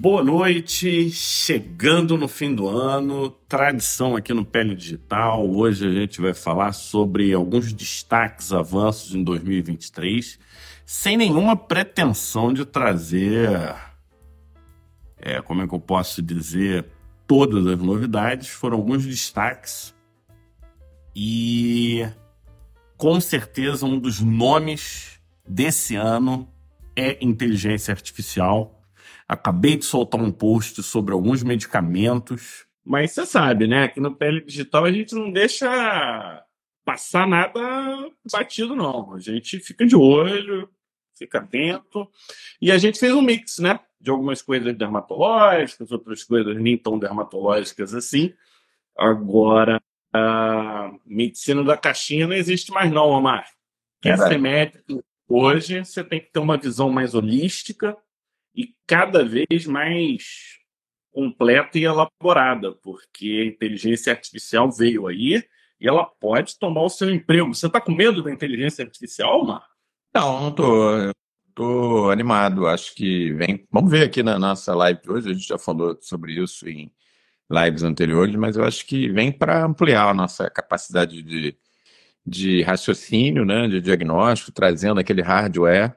Boa noite, chegando no fim do ano, tradição aqui no Pele Digital. Hoje a gente vai falar sobre alguns destaques, avanços em 2023, sem nenhuma pretensão de trazer, é, como é que eu posso dizer, todas as novidades. Foram alguns destaques e com certeza um dos nomes desse ano é inteligência artificial Acabei de soltar um post sobre alguns medicamentos, mas você sabe, né? Aqui no Pele Digital a gente não deixa passar nada batido, não. A gente fica de olho, fica atento. E a gente fez um mix, né? De algumas coisas dermatológicas, outras coisas nem tão dermatológicas assim. Agora, a medicina da caixinha não existe mais, não, Omar. Quer ser médico hoje, você tem que ter uma visão mais holística e cada vez mais completa e elaborada, porque a inteligência artificial veio aí e ela pode tomar o seu emprego. Você está com medo da inteligência artificial, Mar? Não, não estou. Estou animado. Acho que vem. Vamos ver aqui na nossa live de hoje. A gente já falou sobre isso em lives anteriores, mas eu acho que vem para ampliar a nossa capacidade de, de raciocínio, né, de diagnóstico, trazendo aquele hardware,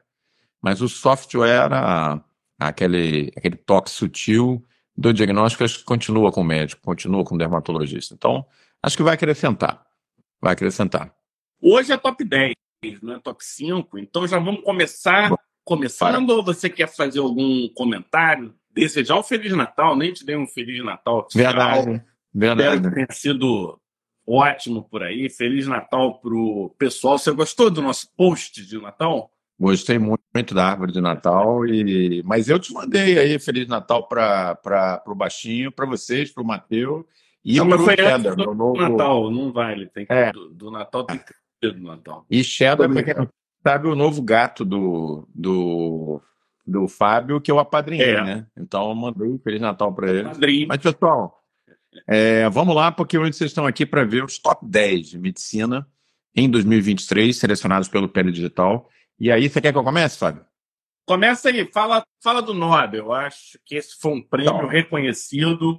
mas o software, aquele, aquele toque sutil do diagnóstico, acho que continua com o médico, continua com o dermatologista. Então, acho que vai acrescentar. Vai acrescentar. Hoje é top 10, não é top 5, então já vamos começar. Bom, começando para. ou você quer fazer algum comentário? Desejar um Feliz Natal, nem te dei um Feliz Natal. Verdade, verdade. Deve ter sido ótimo por aí. Feliz Natal pro pessoal. Você gostou do nosso post de Natal? Gostei muito da árvore de Natal, e mas eu te mandei aí Feliz Natal para o Baixinho, para vocês, para o Matheus e para o Cheddar. Do novo... Natal, não vale, tem que é. do, do, Natal tem que ter do Natal. E Cheddar, para quem sabe, o novo gato do, do, do Fábio, que eu apadrinhei, é. né? Então eu mandei Feliz Natal para ele. Padrinho. Mas, pessoal, é, vamos lá, porque hoje vocês estão aqui para ver os top 10 de medicina em 2023, selecionados pelo Pele Digital. E aí, você quer que eu comece, Fábio? Começa aí, fala, fala do Nobel. Eu acho que esse foi um prêmio então, reconhecido.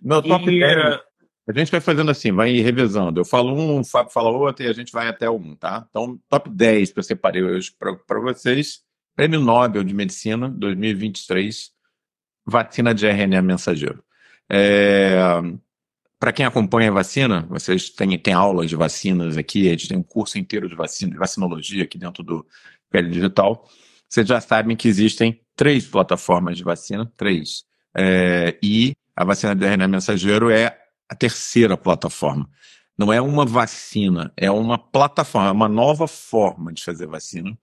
Meu top e... 10. A gente vai fazendo assim, vai revezando. Eu falo um, o Fábio fala outro e a gente vai até o um, tá? Então, top 10 que eu separei hoje para vocês. Prêmio Nobel de Medicina 2023, vacina de RNA mensageiro. É, para quem acompanha a vacina, vocês têm, têm aulas de vacinas aqui, a gente tem um curso inteiro de vacina, de vacinologia aqui dentro do Pele Digital. Vocês já sabem que existem três plataformas de vacina, três. É, e a vacina de RNA mensageiro é a terceira plataforma. Não é uma vacina, é uma plataforma, é uma nova forma de fazer vacina.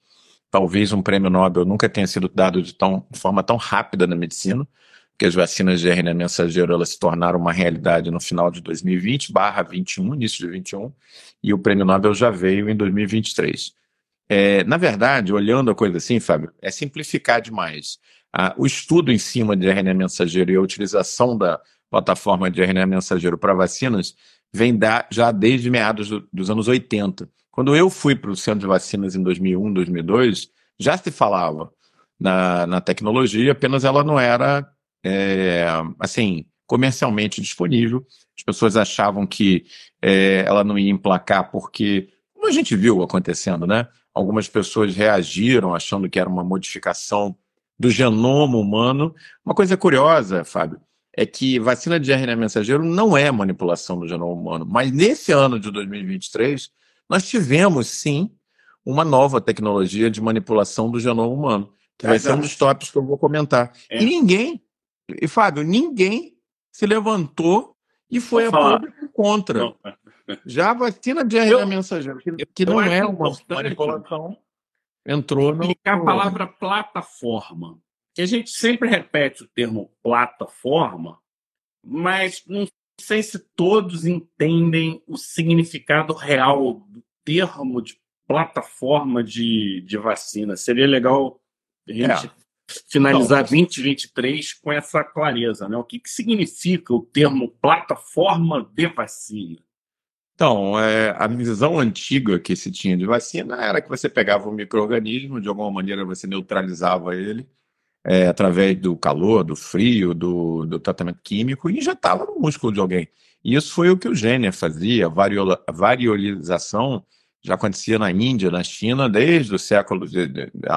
Talvez um prêmio Nobel nunca tenha sido dado de, tão, de forma tão rápida na medicina que as vacinas de RNA mensageiro elas se tornaram uma realidade no final de 2020, barra 21, início de 21, e o prêmio Nobel já veio em 2023. É, na verdade, olhando a coisa assim, Fábio, é simplificar demais. Ah, o estudo em cima de RNA mensageiro e a utilização da plataforma de RNA mensageiro para vacinas vem da, já desde meados do, dos anos 80. Quando eu fui para o centro de vacinas em 2001, 2002, já se falava na, na tecnologia, apenas ela não era é, assim, comercialmente disponível. As pessoas achavam que é, ela não ia emplacar porque, como a gente viu acontecendo, né? Algumas pessoas reagiram achando que era uma modificação do genoma humano. Uma coisa curiosa, Fábio, é que vacina de RNA mensageiro não é manipulação do genoma humano, mas nesse ano de 2023 nós tivemos sim uma nova tecnologia de manipulação do genoma humano, que vai ser um dos tópicos que eu vou comentar. É. E ninguém e, Fábio, ninguém se levantou e foi a público contra. Não. Já a vacina de RNA mensageiro, que, que não é uma manipulação, entrou no. a palavra plataforma. Que a gente sempre repete o termo plataforma, mas não sei se todos entendem o significado real do termo de plataforma de, de vacina. Seria legal a gente é finalizar 2023 com essa clareza, né? O que, que significa o termo plataforma de vacina? Então, é, a visão antiga que se tinha de vacina era que você pegava um microorganismo, de alguma maneira você neutralizava ele, é, através do calor, do frio, do, do tratamento químico, e injetava no músculo de alguém. E isso foi o que o Jenner fazia, a variolização já acontecia na Índia, na China, desde o século de, de, de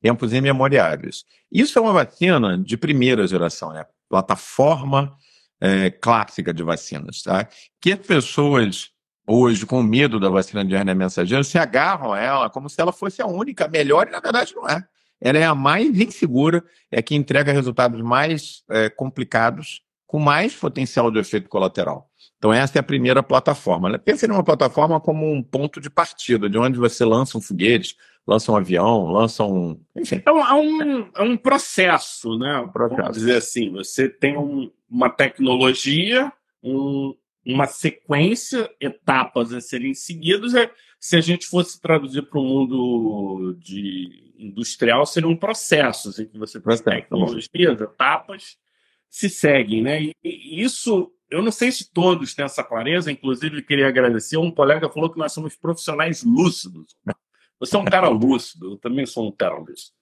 tempos imemoriais. Isso é uma vacina de primeira geração, é a plataforma é, clássica de vacinas, tá? Que as pessoas hoje, com medo da vacina de RNA mensageiro, se agarram a ela como se ela fosse a única, melhor, e na verdade não é. Ela é a mais insegura, é que entrega resultados mais é, complicados, com mais potencial de efeito colateral. Então, essa é a primeira plataforma. Né? Pense numa plataforma como um ponto de partida, de onde você lança um foguete, lança um avião, lança um. Enfim. É um, é um, é um processo, né? Um processo. Vamos dizer assim: você tem um, uma tecnologia, um, uma sequência, etapas a serem seguidas. É, se a gente fosse traduzir para o mundo de industrial, seria um processo, assim, que você tem tecnologias, etapas se seguem, né? E, e isso eu não sei se todos têm essa clareza, inclusive queria agradecer. Um colega falou que nós somos profissionais lúcidos. Você é um cara lúcido, eu também sou um cara lúcido.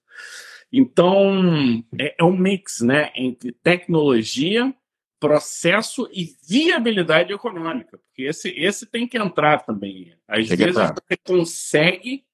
Então, é, é um mix né, entre tecnologia, processo e viabilidade econômica, porque esse, esse tem que entrar também. Às tem vezes você consegue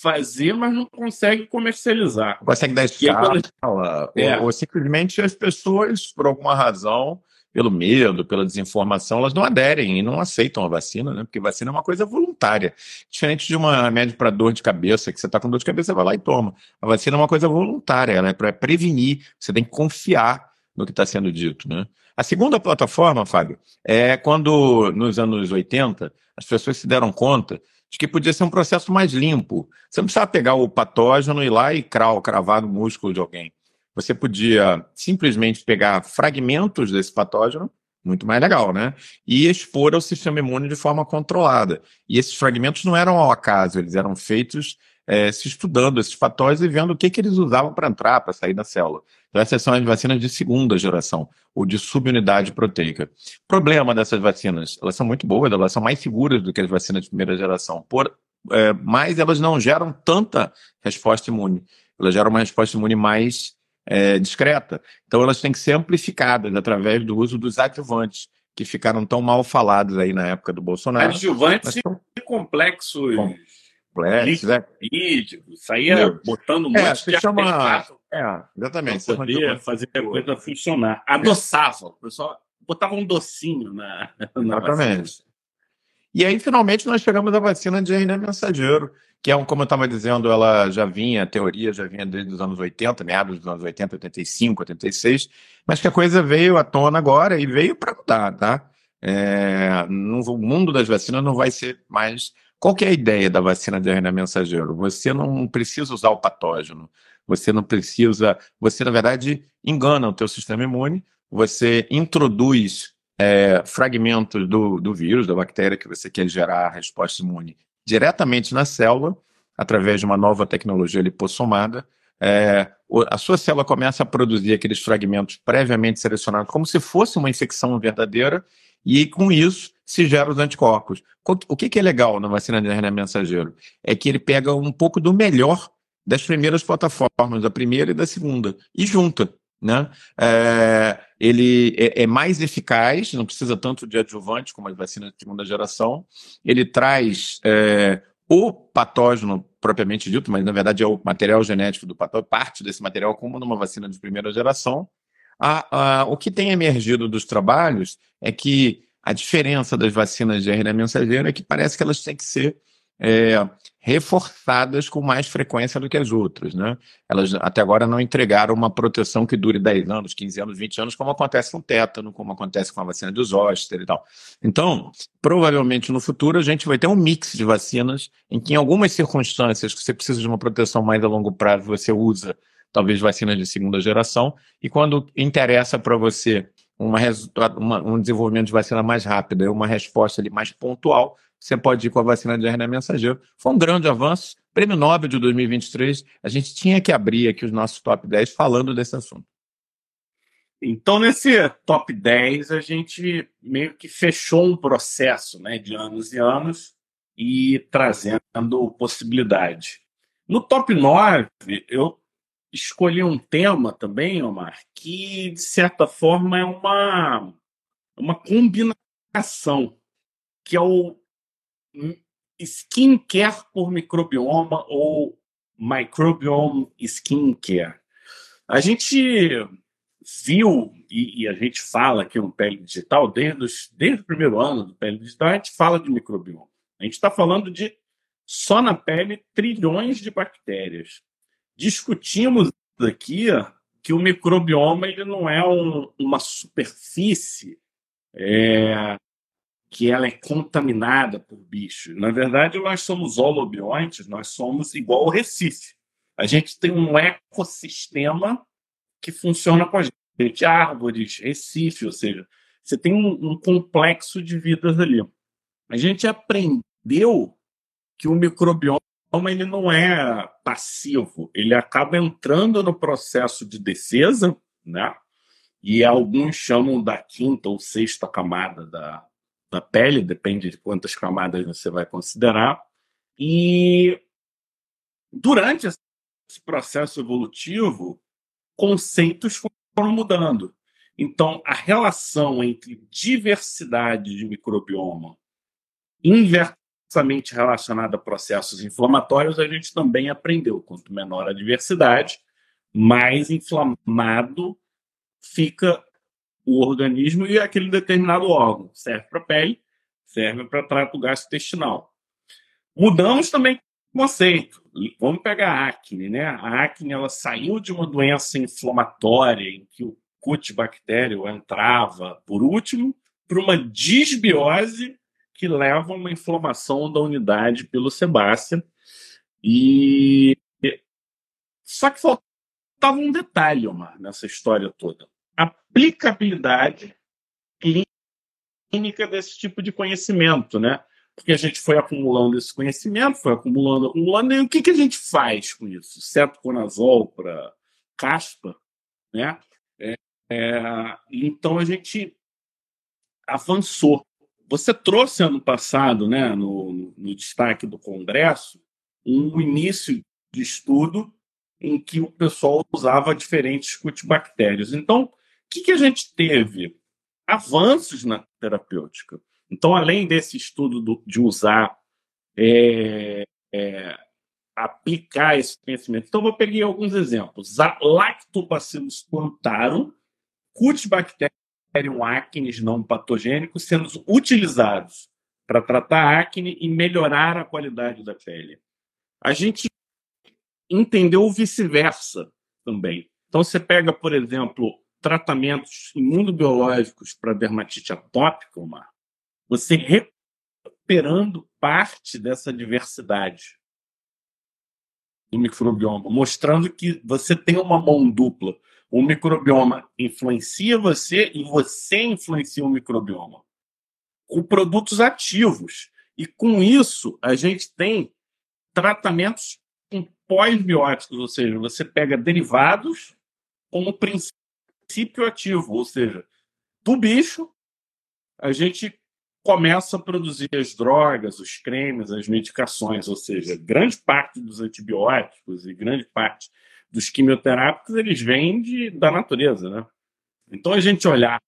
fazer, mas não consegue comercializar. Consegue dar escala, quando... é. ou, ou simplesmente as pessoas, por alguma razão, pelo medo, pela desinformação, elas não aderem e não aceitam a vacina, né? Porque vacina é uma coisa voluntária. Diferente de uma remédio para dor de cabeça, que você está com dor de cabeça, você vai lá e toma. A vacina é uma coisa voluntária, ela é para prevenir, você tem que confiar no que está sendo dito, né? A segunda plataforma, Fábio, é quando, nos anos 80, as pessoas se deram conta de que podia ser um processo mais limpo. Você não precisava pegar o patógeno e ir lá e cravar no músculo de alguém. Você podia simplesmente pegar fragmentos desse patógeno, muito mais legal, né? E expor ao sistema imune de forma controlada. E esses fragmentos não eram ao acaso, eles eram feitos é, se estudando esses patógenos e vendo o que, que eles usavam para entrar, para sair da célula. Então, essas são as vacinas de segunda geração, ou de subunidade proteica. Problema dessas vacinas, elas são muito boas, elas são mais seguras do que as vacinas de primeira geração, por, é, mas elas não geram tanta resposta imune. Elas geram uma resposta imune mais é, discreta. Então elas têm que ser amplificadas através do uso dos adjuvantes, que ficaram tão mal falados aí na época do Bolsonaro. Adjuvantes são... complexos. Complexos, é. saía botando um é, monte de chama... É, exatamente. Para poder fazer a coisa funcionar. Adoçava. O pessoal botava um docinho na, na Exatamente. Vacina. E aí, finalmente, nós chegamos à vacina de RNA mensageiro, que é um, como eu estava dizendo, ela já vinha, a teoria já vinha desde os anos 80, meados dos anos 80, 85, 86, mas que a coisa veio à tona agora e veio para mudar, tá? É, no, o mundo das vacinas não vai ser mais. Qual é a ideia da vacina de RNA mensageiro? Você não precisa usar o patógeno, você não precisa, você na verdade engana o teu sistema imune, você introduz é, fragmentos do, do vírus, da bactéria que você quer gerar a resposta imune diretamente na célula, através de uma nova tecnologia lipossomada, é, a sua célula começa a produzir aqueles fragmentos previamente selecionados, como se fosse uma infecção verdadeira, e com isso se geram os anticorpos. O que, que é legal na vacina de RNA mensageiro? É que ele pega um pouco do melhor das primeiras plataformas, da primeira e da segunda, e junta. Né? É, ele é, é, mais eficaz, não precisa tanto de adjuvante como as vacinas de segunda geração. Ele traz é, o patógeno propriamente dito, mas na verdade é o material genético do patógeno, parte desse material, como numa vacina de primeira geração. A, a, o que tem emergido dos trabalhos é que a diferença das vacinas de RNA mensageiro é que parece que elas têm que ser é, reforçadas com mais frequência do que as outras. Né? Elas até agora não entregaram uma proteção que dure 10 anos, 15 anos, 20 anos, como acontece com o tétano, como acontece com a vacina de zoster e tal. Então, provavelmente no futuro a gente vai ter um mix de vacinas em que em algumas circunstâncias que você precisa de uma proteção mais a longo prazo, você usa talvez vacinas de segunda geração, e quando interessa para você uma, uma, um desenvolvimento de vacina mais rápido, uma resposta ali mais pontual, você pode ir com a vacina de RNA mensageiro. Foi um grande avanço. Prêmio Nobel de 2023, a gente tinha que abrir aqui os nossos top 10 falando desse assunto. Então, nesse top 10, a gente meio que fechou um processo né, de anos e anos e trazendo possibilidade. No top 9, eu escolhi um tema também, Omar, que de certa forma é uma, uma combinação, que é o skincare por microbioma ou microbiome skincare. A gente viu, e, e, a gente fala aqui no Pele Digital, desde, os, desde o primeiro ano do Pele Digital, a gente fala de microbioma. A gente está falando de, só na pele, trilhões de bactérias. Discutimos aqui que o microbioma ele não é um, uma superfície é, que ela é contaminada por bichos. Na verdade, nós somos holobiontes, nós somos igual ao Recife. A gente tem um ecossistema que funciona com a gente. Árvores, Recife, ou seja, você tem um, um complexo de vidas ali. A gente aprendeu que o microbioma ele não é passivo, ele acaba entrando no processo de defesa, né? E alguns chamam da quinta ou sexta camada da, da pele, depende de quantas camadas você vai considerar. E durante esse processo evolutivo, conceitos foram mudando. Então, a relação entre diversidade de microbioma inversamente relacionada a processos inflamatórios, a gente também aprendeu. Quanto menor a diversidade, mais inflamado fica o organismo e aquele determinado órgão. Serve para pele, serve para trato gastrointestinal. Mudamos também o conceito. Vamos pegar a acne, né? A acne ela saiu de uma doença inflamatória em que o cutibactério entrava por último para uma disbiose que leva a uma inflamação da unidade pelo sebácea. E só que faltava um detalhe, Omar, nessa história toda aplicabilidade clínica desse tipo de conhecimento, né? Porque a gente foi acumulando esse conhecimento, foi acumulando, acumulando, e o que, que a gente faz com isso? Cetoconazol para caspa, né? É, é, então a gente avançou. Você trouxe ano passado, né, no, no destaque do Congresso, um início de estudo em que o pessoal usava diferentes cutibactérias. Então, que, que a gente teve? Avanços na terapêutica. Então, além desse estudo do, de usar, é, é, aplicar esse conhecimento. Então, vou pegar alguns exemplos. Lactobacillus plantarum, Cutibacterium acnes não patogênicos, sendo utilizados para tratar acne e melhorar a qualidade da pele. A gente entendeu o vice-versa também. Então, você pega, por exemplo, tratamentos imunobiológicos para dermatite atópica, Omar, você recuperando parte dessa diversidade do microbioma, mostrando que você tem uma mão dupla. O microbioma influencia você e você influencia o microbioma com produtos ativos. E com isso, a gente tem tratamentos pós-bióticos, ou seja, você pega derivados como princípio princípio ativo, ou seja, do bicho, a gente começa a produzir as drogas, os cremes, as medicações, ou seja, grande parte dos antibióticos e grande parte dos quimioterápicos eles vêm de, da natureza, né? Então a gente olhar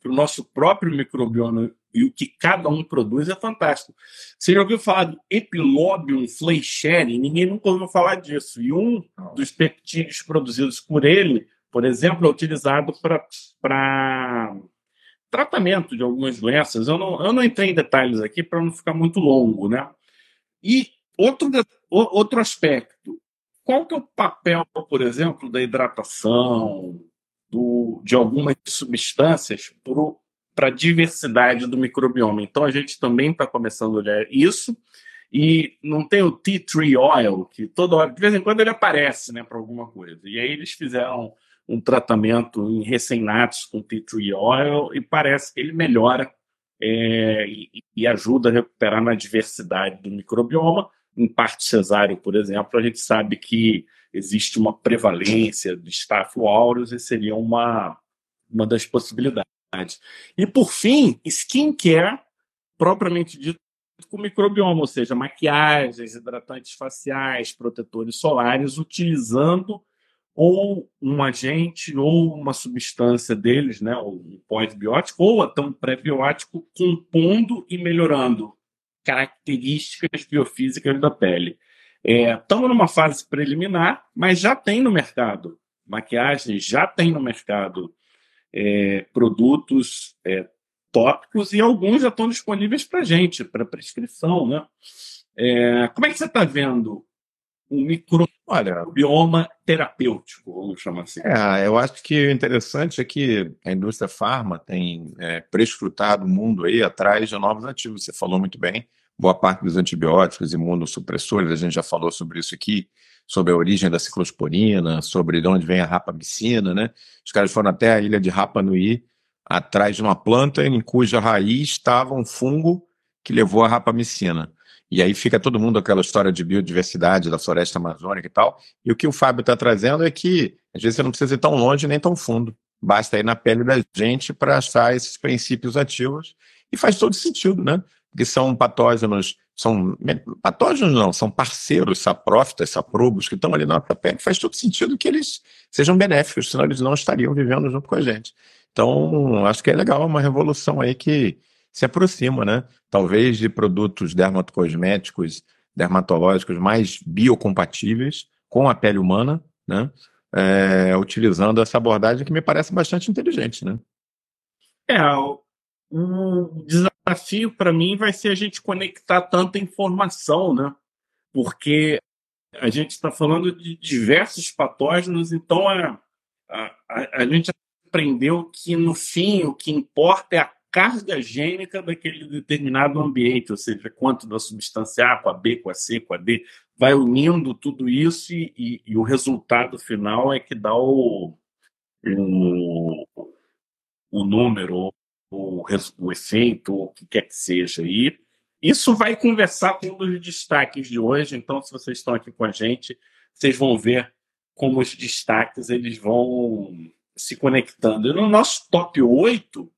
para o nosso próprio microbioma e o que cada um produz é fantástico. Você já ouviu falar do Epilobium fleischeri? Ninguém nunca ouviu falar disso. E um dos peptídeos produzidos por ele por exemplo, é utilizado para tratamento de algumas doenças. Eu não, eu não entrei em detalhes aqui para não ficar muito longo, né? E outro, outro aspecto, qual que é o papel, por exemplo, da hidratação, do, de algumas substâncias para a diversidade do microbioma? Então, a gente também está começando a olhar isso. E não tem o tea tree oil, que toda hora, de vez em quando ele aparece né, para alguma coisa. E aí eles fizeram um tratamento em recém-natos com tea tree oil e parece que ele melhora é, e, e, ajuda a recuperar na diversidade do microbioma. Em parte cesáreo, por exemplo, a gente sabe que existe uma prevalência de Staphylo aureus e seria uma, uma das possibilidades. E, por fim, skincare, propriamente dito, com microbioma, ou seja, maquiagens, hidratantes faciais, protetores solares, utilizando ou um agente ou uma substância deles, né, um pós-biótico ou até um pré-biótico, compondo e melhorando características biofísicas da pele. Estamos é, numa fase preliminar, mas já tem no mercado maquiagem, já tem no mercado é, produtos é, tópicos e alguns já estão disponíveis para gente, para prescrição. Né? É, como é que você está vendo um microbioma terapêutico, vamos chamar assim? É, eu acho que o interessante é que a indústria farma tem é, prescrutado o mundo aí atrás de novos ativos. Você falou muito bem, boa parte dos antibióticos, imunossupressores, a gente já falou sobre isso aqui, sobre a origem da ciclosporina, sobre de onde vem a rapamicina, né? Os caras foram até a ilha de Rapa Nui, atrás de uma planta em cuja raiz estava um fungo que levou a rapamicina. E aí fica todo mundo aquela história de biodiversidade da floresta amazônica e tal. E o que o Fábio está trazendo é que às vezes você não precisa ir tão longe nem tão fundo. Basta ir na pele da gente para achar esses princípios ativos. E faz todo sentido, né? Porque são patógenos, são patógenos não, são parceiros, saprófitas, saprobos, que estão ali na nossa pele. Faz todo sentido que eles sejam benéficos, senão eles não estariam vivendo junto com a gente. Então, acho que é legal, é uma revolução aí que se aproxima, né? Talvez de produtos dermatocosméticos, dermatológicos mais biocompatíveis com a pele humana, né? É, utilizando essa abordagem que me parece bastante inteligente, né? É, o, desafio para mim vai ser a gente conectar tanta informação, né? Porque a gente está falando de diversos patógenos, então a, a, a, a gente aprendeu que no fim o que importa é a carga gênica daquele determinado ambiente, ou seja, quanto da substância A com a B, com a C, com a D, vai unindo tudo isso e, e, e o resultado final é que dá o, o, o número, o, o efeito, o que quer que seja. E isso vai conversar com um dos destaques de hoje, então se vocês estão aqui com a gente, vocês vão ver como os destaques eles vão se conectando. E no nosso top 8,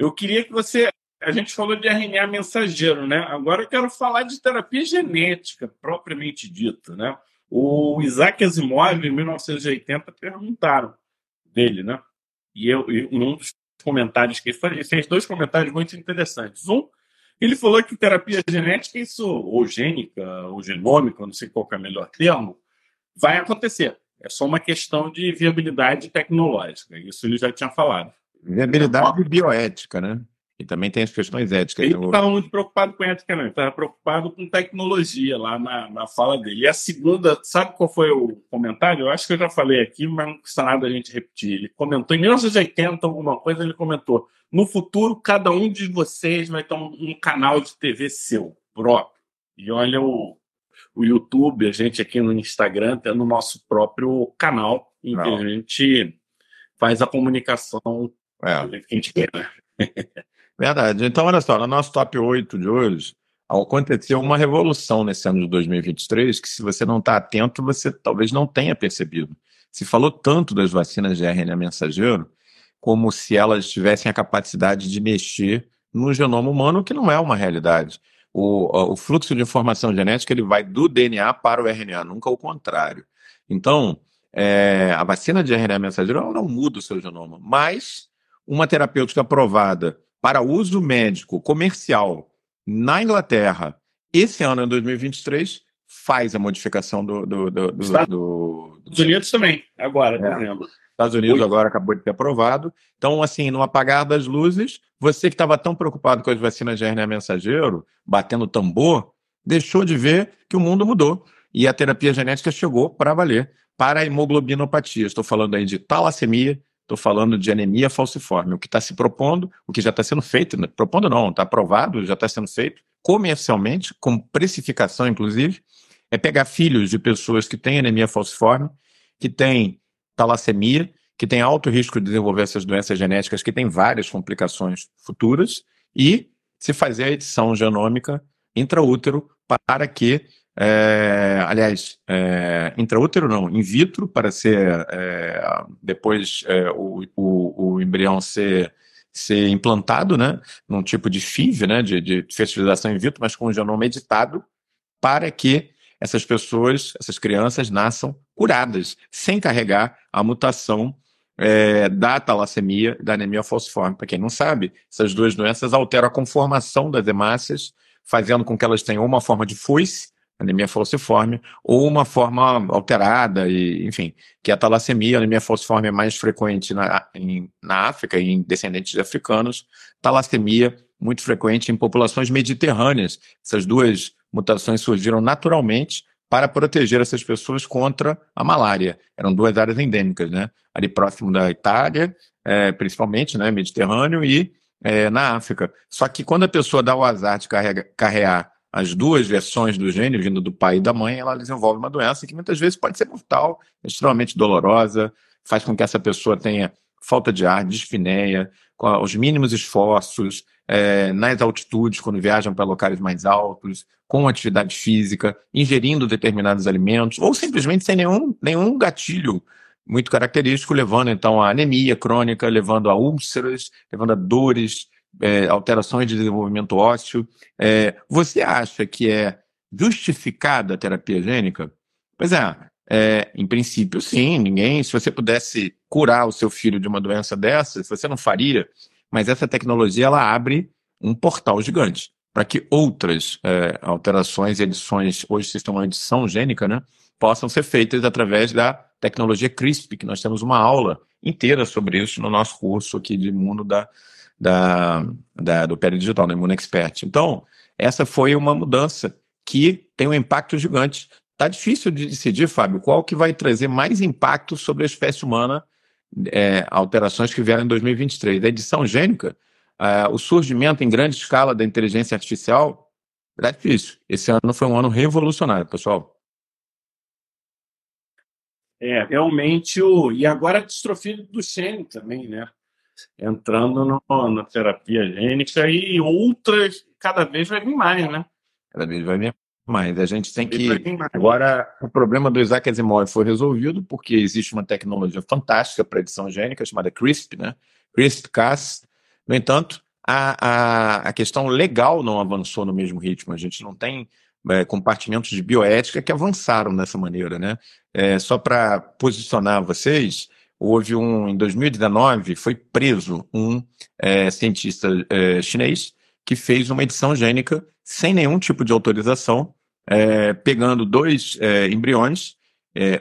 eu queria que você. A gente falou de RNA mensageiro, né? Agora eu quero falar de terapia genética, propriamente dita, né? O Isaac Asimov, em 1980, perguntaram dele, né? E, eu, e um dos comentários que ele fez, ele fez dois comentários muito interessantes. Um, ele falou que terapia genética, isso, ou gênica, ou genômica, não sei qual é o melhor termo, vai acontecer. É só uma questão de viabilidade tecnológica. Isso ele já tinha falado. Viabilidade bioética, né? E também tem as questões éticas. Ele não estava muito preocupado com ética, não. Ele estava preocupado com tecnologia lá na, na fala dele. E a segunda, sabe qual foi o comentário? Eu acho que eu já falei aqui, mas não custa nada a gente repetir. Ele comentou, em 1980, alguma coisa, ele comentou: no futuro, cada um de vocês vai ter um, um canal de TV seu, próprio. E olha o, o YouTube, a gente aqui no Instagram, tendo o nosso próprio canal, em que a gente faz a comunicação é. Verdade. Então, olha só, no nosso top 8 de hoje, aconteceu uma revolução nesse ano de 2023 que, se você não está atento, você talvez não tenha percebido. Se falou tanto das vacinas de RNA mensageiro como se elas tivessem a capacidade de mexer no genoma humano, que não é uma realidade. O, o fluxo de informação genética ele vai do DNA para o RNA, nunca o contrário. Então, é, a vacina de RNA mensageiro não muda o seu genoma, mas uma terapêutica aprovada para uso médico comercial na Inglaterra esse ano, em 2023, faz a modificação do. do, do, do, Estados do, do... Unidos também, agora, é. dezembro. Estados Unidos agora acabou de ter aprovado. Então, assim, no apagar das luzes, você que estava tão preocupado com as vacinas de RNA mensageiro, batendo tambor, deixou de ver que o mundo mudou. E a terapia genética chegou para valer para a hemoglobinopatia. Estou falando aí de talassemia, Estou falando de anemia falciforme. O que está se propondo, o que já está sendo feito, né? propondo não, está aprovado, já está sendo feito comercialmente, com precificação inclusive, é pegar filhos de pessoas que têm anemia falciforme, que têm talassemia, que têm alto risco de desenvolver essas doenças genéticas, que têm várias complicações futuras, e se fazer a edição genômica intraútero para que é, aliás, é, intraútero não, in vitro, para ser é, depois é, o, o, o, embrião ser, ser implantado, né, num tipo de FIV, né, de, de fertilização in vitro, mas com o genoma editado, para que essas pessoas, essas crianças nasçam curadas, sem carregar a mutação é, da talassemia e da anemia falciforme. Para quem não sabe, essas duas doenças alteram a conformação das hemácias, fazendo com que elas tenham uma forma de foice, anemia falciforme, ou uma forma alterada, e, enfim, que é a talassemia, anemia falciforme é mais frequente na, em, na África, em descendentes de africanos, talassemia muito frequente em populações mediterrâneas. Essas duas mutações surgiram naturalmente para proteger essas pessoas contra a malária. Eram duas áreas endêmicas, né? Ali próximo da Itália, é, principalmente, né? Mediterrâneo e é, na África. Só que quando a pessoa dá o azar de carrega, carregar as duas versões do gene, vindo do pai e da mãe, ela desenvolve uma doença que muitas vezes pode ser mortal, extremamente dolorosa, faz com que essa pessoa tenha falta de ar, dispneia, com os mínimos esforços, é, nas altitudes, quando viajam para locais mais altos, com atividade física, ingerindo determinados alimentos, ou simplesmente sem nenhum, nenhum gatilho muito característico, levando então a anemia crônica, levando a úlceras, levando a dores, é, alterações de desenvolvimento ósseo. É, você acha que é justificada a terapia gênica? Pois é, é, em princípio, sim. Ninguém, se você pudesse curar o seu filho de uma doença dessa, você não faria mas essa tecnologia ela abre um portal gigante para que outras é, alterações e edições, hoje se chama edição gênica, né, possam ser feitas através da tecnologia CRISP, que nós temos uma aula inteira sobre isso no nosso curso aqui de imuno da, da, da, do Peri Digital, no Imuno Expert. Então, essa foi uma mudança que tem um impacto gigante. Está difícil de decidir, Fábio, qual que vai trazer mais impacto sobre a espécie humana é, alterações que vieram em 2023. A edição gênica, é, o surgimento em grande escala da inteligência artificial, é difícil. Esse ano foi um ano revolucionário, pessoal. É, realmente o. E agora a distrofia do Duchenne também, né? Entrando no, na terapia gênica e outras, cada vez vai vir mais, né? Cada vez vai vir mas a gente tem que. Agora, o problema do Isaac Asimov foi resolvido porque existe uma tecnologia fantástica para edição gênica chamada CRISP, né? CRISP-Cas. No entanto, a, a, a questão legal não avançou no mesmo ritmo. A gente não tem é, compartimentos de bioética que avançaram dessa maneira, né? É, só para posicionar vocês, houve um em 2019 foi preso um é, cientista é, chinês que fez uma edição gênica sem nenhum tipo de autorização é, pegando dois embriões,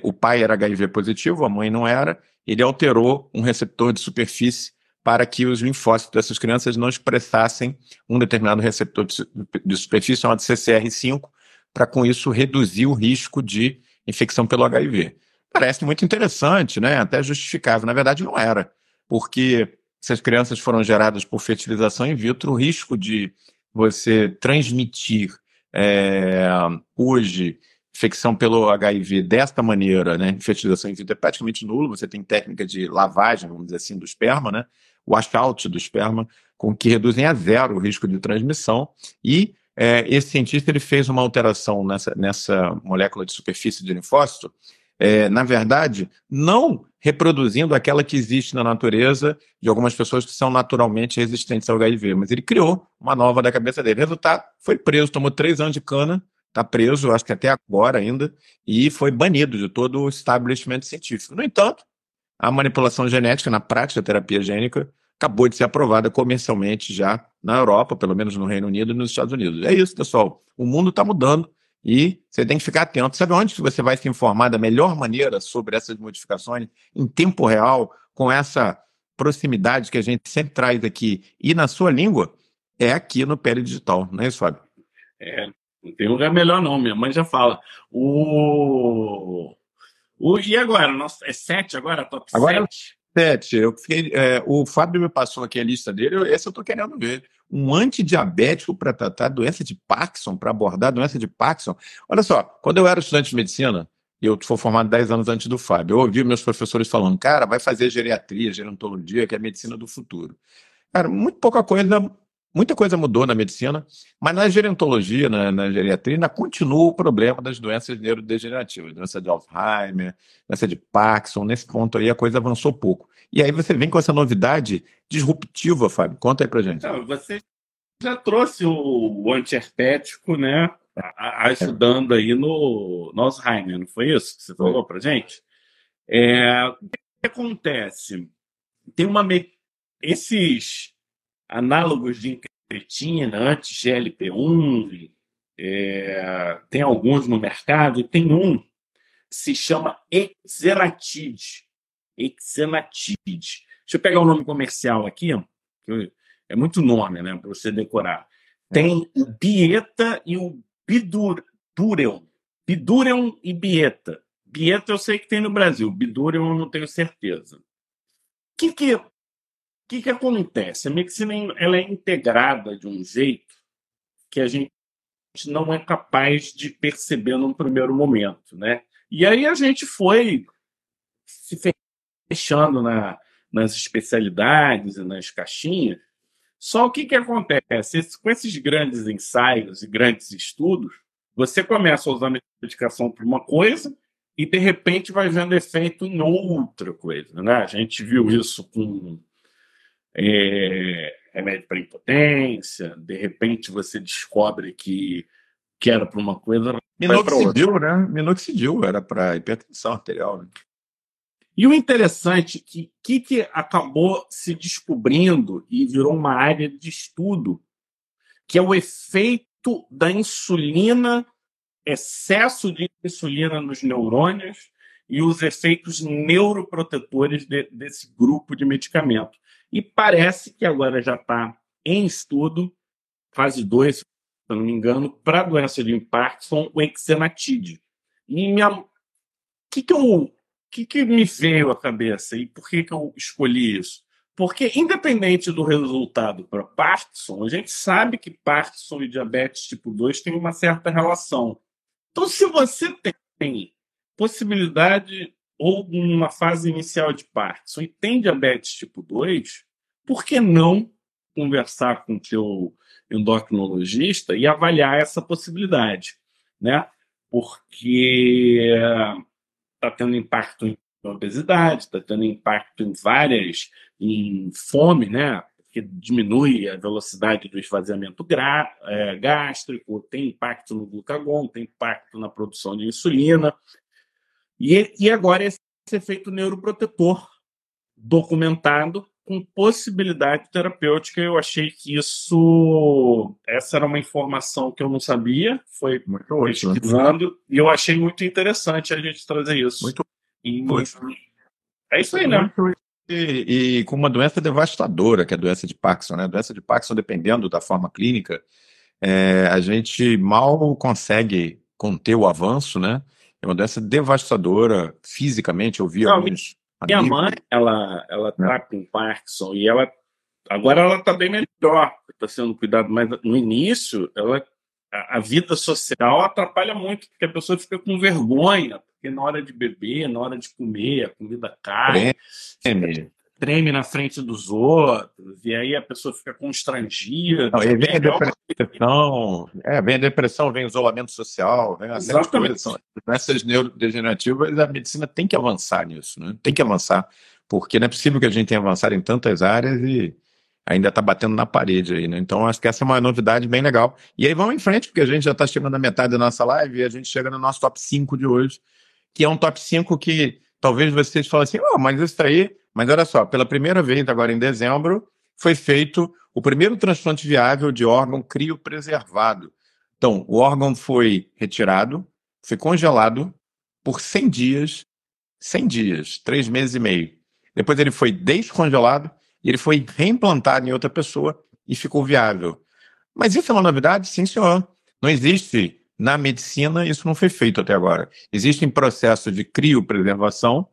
o pai era HIV positivo, a mãe não era, ele alterou um receptor de superfície para que os linfócitos dessas crianças não expressassem um determinado receptor de superfície, chamado CCR5, para com isso reduzir o risco de infecção pelo HIV. Parece muito interessante, né? até justificável. Na verdade, não era, porque se as crianças foram geradas por fertilização in vitro, o risco de você transmitir é, hoje, infecção pelo HIV desta maneira, né, fertilização in vitro é praticamente nulo, você tem técnica de lavagem, vamos dizer assim, do esperma, né, washout do esperma, com que reduzem a zero o risco de transmissão, e é, esse cientista ele fez uma alteração nessa, nessa molécula de superfície de linfócito, é, na verdade, não reproduzindo aquela que existe na natureza de algumas pessoas que são naturalmente resistentes ao HIV, mas ele criou uma nova da cabeça dele. Resultado, foi preso, tomou três anos de cana, está preso, acho que até agora ainda, e foi banido de todo o estabelecimento científico. No entanto, a manipulação genética na prática da terapia gênica acabou de ser aprovada comercialmente já na Europa, pelo menos no Reino Unido e nos Estados Unidos. É isso, pessoal. O mundo está mudando e você tem que ficar atento. Sabe onde você vai se informar da melhor maneira sobre essas modificações em tempo real, com essa proximidade que a gente sempre traz aqui e na sua língua? É aqui no Pele Digital, não é isso, Fábio? É, não tem lugar melhor não, minha mãe já fala. O... o e agora? Nossa, é sete agora? Top agora, sete? Sete. Eu fiquei, é, o Fábio me passou aqui a lista dele, eu, esse eu estou querendo ver. Um antidiabético para tratar doença de Parkinson, para abordar doença de Parkinson. Olha só, quando eu era estudante de medicina, eu fui formado 10 anos antes do Fábio, eu ouvi meus professores falando, cara, vai fazer geriatria, gerontologia, que é a medicina do futuro. Cara, muito pouca coisa Muita coisa mudou na medicina, mas na gerontologia, na, na geriatria, ainda continua o problema das doenças neurodegenerativas, doença de Alzheimer, doença de Parkinson. Nesse ponto aí a coisa avançou pouco. E aí você vem com essa novidade disruptiva, Fábio. Conta aí pra gente. Não, você já trouxe o, o antiherpético, né? Ajudando aí no, no Alzheimer, não foi isso que você falou para gente? É, o que acontece? Tem uma. Esses análogos de incretina, anti-GLP-1, é, tem alguns no mercado, e tem um se chama Exenatide. Exenatide. Deixa eu pegar o nome comercial aqui, que é muito nome, né, para você decorar. Tem o Bieta e o Bidur, Bidureon. Bidureon e Bieta. Bieta eu sei que tem no Brasil, Bidureon eu não tenho certeza. O que que, que que acontece? A medicina ela é integrada de um jeito que a gente não é capaz de perceber num primeiro momento, né? E aí a gente foi se fechando na, nas especialidades e nas caixinhas. Só o que, que acontece? com esses grandes ensaios e grandes estudos, você começa a usar medicação para uma coisa e, de repente, vai vendo efeito em outra coisa. Né? A gente viu isso com é, remédio para impotência, de repente você descobre que, que era para uma coisa. Minoxidil, né? Minoxidil era para hipertensão arterial. Né? E o interessante é que, que, que acabou se descobrindo e virou uma área de estudo, que é o efeito da insulina, excesso de insulina nos neurônios e os efeitos neuroprotetores de, desse grupo de medicamento. E parece que agora já está em estudo, fase 2, se não me engano, para a doença de Parkinson, o Exenatide. E o que, que eu que, que me veio à cabeça e por que, que eu escolhi isso? Porque, independente do resultado para Parkinson, a gente sabe que Parkinson e diabetes tipo 2 têm uma certa relação. Então, se você tem possibilidade ou uma fase inicial de Parkinson e tem diabetes tipo 2, por que não conversar com o seu endocrinologista e avaliar essa possibilidade, né? Porque está tendo impacto em obesidade, está tendo impacto em várias, em fome, né? Que diminui a velocidade do esvaziamento é, gástrico, tem impacto no glucagon, tem impacto na produção de insulina. E, e agora esse efeito neuroprotetor documentado com possibilidade terapêutica. Eu achei que isso, essa era uma informação que eu não sabia, foi muito pesquisando, e eu achei muito interessante a gente trazer isso. Muito. E, é isso aí, né? E, e, com uma doença devastadora, que é a doença de Parkinson, né? A doença de Parkinson, dependendo da forma clínica, é, a gente mal consegue conter o avanço, né? É uma doença devastadora fisicamente. Eu vi não, alguns minha mãe, ela, ela tá é. com Parkinson e ela agora ela tá bem melhor, está sendo cuidado, mas no início ela a, a, vida social atrapalha muito, porque a pessoa fica com vergonha, porque na hora de beber, na hora de comer, a comida cai. É, é treme na frente dos outros, e aí a pessoa fica constrangida. Não, vem a é depressão, é, vem a depressão, vem o isolamento social, vem Exatamente. Coisas, doenças neurodegenerativas, a medicina tem que avançar nisso, né? tem que avançar, porque não é possível que a gente tenha avançado em tantas áreas e ainda está batendo na parede aí, né? Então acho que essa é uma novidade bem legal. E aí vamos em frente, porque a gente já está chegando na metade da nossa live e a gente chega no nosso top 5 de hoje, que é um top 5 que talvez vocês falem assim, oh, mas isso aí mas olha só, pela primeira vez, agora em dezembro, foi feito o primeiro transplante viável de órgão criopreservado. Então, o órgão foi retirado, foi congelado por 100 dias, 100 dias, 3 meses e meio. Depois ele foi descongelado e ele foi reimplantado em outra pessoa e ficou viável. Mas isso é uma novidade? Sim, senhor. Não existe na medicina, isso não foi feito até agora. Existe em processo de criopreservação,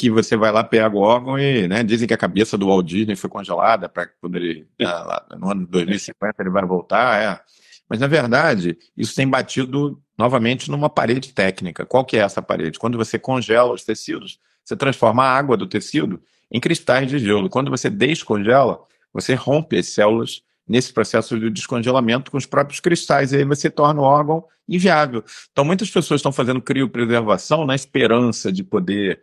que você vai lá, pega o órgão e né, dizem que a cabeça do Walt Disney foi congelada para quando ele, lá, no ano 2050, ele vai voltar. É. Mas, na verdade, isso tem batido novamente numa parede técnica. Qual que é essa parede? Quando você congela os tecidos, você transforma a água do tecido em cristais de gelo. Quando você descongela, você rompe as células nesse processo de descongelamento com os próprios cristais, e aí você torna o órgão inviável. Então, muitas pessoas estão fazendo criopreservação na esperança de poder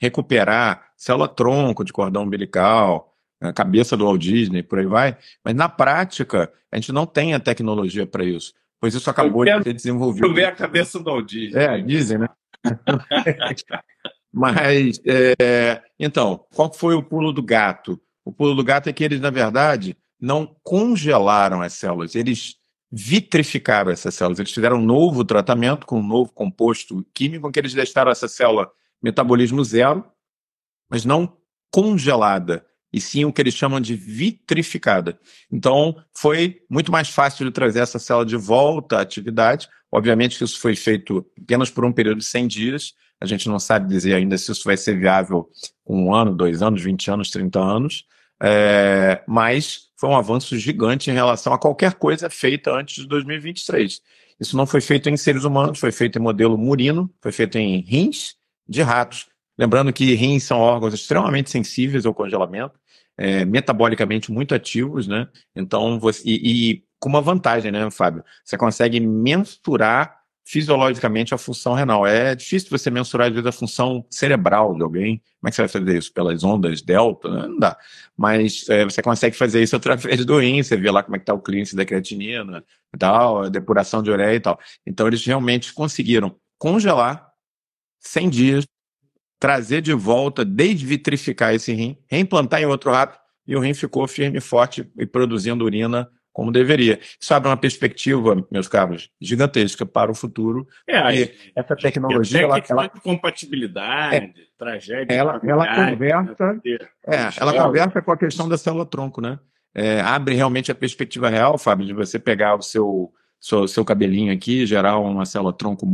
recuperar célula-tronco de cordão umbilical, a cabeça do Walt Disney, por aí vai, mas na prática a gente não tem a tecnologia para isso, pois isso acabou de ser desenvolvido. Eu ver a cabeça do Walt Disney. É, dizem, né? mas, é, então, qual foi o pulo do gato? O pulo do gato é que eles, na verdade, não congelaram as células, eles vitrificaram essas células. Eles fizeram um novo tratamento com um novo composto químico em que eles deixaram essa célula metabolismo zero, mas não congelada, e sim o que eles chamam de vitrificada. Então, foi muito mais fácil de trazer essa célula de volta à atividade. Obviamente que isso foi feito apenas por um período de 100 dias. A gente não sabe dizer ainda se isso vai ser viável um ano, dois anos, 20 anos, 30 anos. É, mas foi um avanço gigante em relação a qualquer coisa feita antes de 2023. Isso não foi feito em seres humanos, foi feito em modelo murino, foi feito em rins de ratos. Lembrando que rins são órgãos extremamente sensíveis ao congelamento, é, metabolicamente muito ativos, né? Então, você, e, e com uma vantagem, né, Fábio? Você consegue mensurar fisiologicamente a função renal. É difícil você mensurar, às vezes, a função cerebral de alguém. Como é que você vai fazer isso? Pelas ondas delta? Não dá. Mas é, você consegue fazer isso através do rim, você vê lá como é que está o clínice da creatinina tal, a depuração de ureia e tal. Então, eles realmente conseguiram congelar 100 dias, trazer de volta, desvitrificar esse rim, reimplantar em outro rato, e o rim ficou firme e forte e produzindo urina como deveria. Isso abre uma perspectiva, meus caros, gigantesca para o futuro. É, e essa tecnologia. Ela, ela, compatibilidade, é, tragédia. Ela, ela conversa. Né, é, ela conversa com a questão da célula-tronco, né? É, abre realmente a perspectiva real, Fábio, de você pegar o seu, seu, seu cabelinho aqui, gerar uma célula-tronco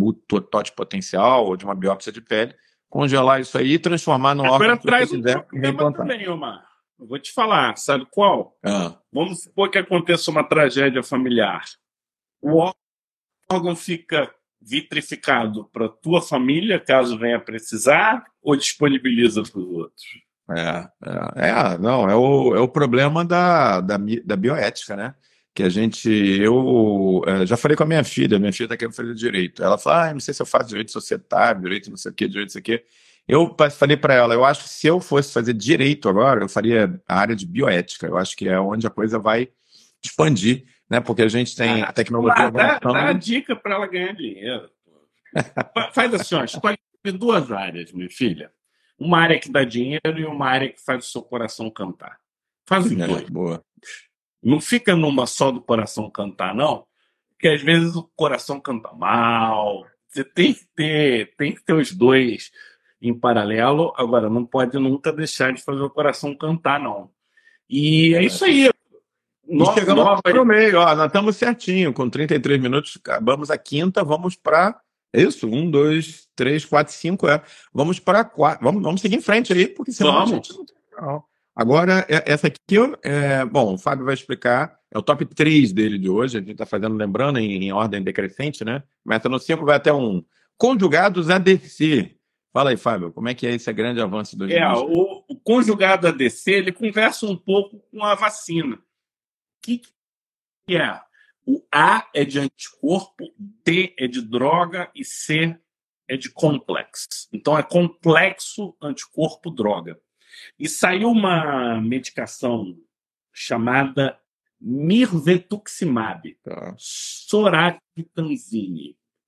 potencial ou de uma biópsia de pele, congelar isso aí e transformar no Agora órgão que traz você quiser um reimplantar. Também, Omar. Eu vou te falar, sabe qual? Ah. Vamos supor que aconteça uma tragédia familiar. O órgão fica vitrificado para tua família, caso venha precisar, ou disponibiliza para os outros? É, é, é, não, é o, é o problema da, da, da bioética, né? Que a gente, eu é, já falei com a minha filha, minha filha está querendo fazer direito. Ela fala, ah, não sei se eu faço direito societário, direito não sei o quê, direito não sei o quê. Eu falei para ela, eu acho que se eu fosse fazer direito agora, eu faria a área de bioética. Eu acho que é onde a coisa vai expandir, né? Porque a gente tem a tecnologia. Ah, dá, dá a dica para ela ganhar dinheiro. faz assim, ó, escolhe duas áreas, minha filha. Uma área que dá dinheiro e uma área que faz o seu coração cantar. Faz os é, dois. Boa. Não fica numa só do coração cantar, não. Porque às vezes o coração canta mal. Você tem que ter, tem que ter os dois em paralelo. Agora, não pode nunca deixar de fazer o coração cantar, não. E é isso aí. Nós chegamos nova... para o meio, ó, nós estamos certinho, com 33 minutos, acabamos a quinta, vamos para. É isso? Um, dois, três, quatro, cinco, é. Vamos para quatro. Vamos, vamos seguir em frente aí, porque senão vamos. a gente não tem. Agora, é, essa aqui, é, bom, o Fábio vai explicar, é o top 3 dele de hoje, a gente está fazendo, lembrando, em, em, ordem decrescente, né? Começa no 5, vai até um. Conjugados ADC. Fala aí, Fábio, como é que é esse grande avanço do É, o, o conjugado ADC, ele conversa um pouco com a vacina. O que, que é? O A é de anticorpo, D é de droga e C é de complexo. Então é complexo anticorpo droga. E saiu uma medicação chamada Mirvetuximab, tá. Soratanzine.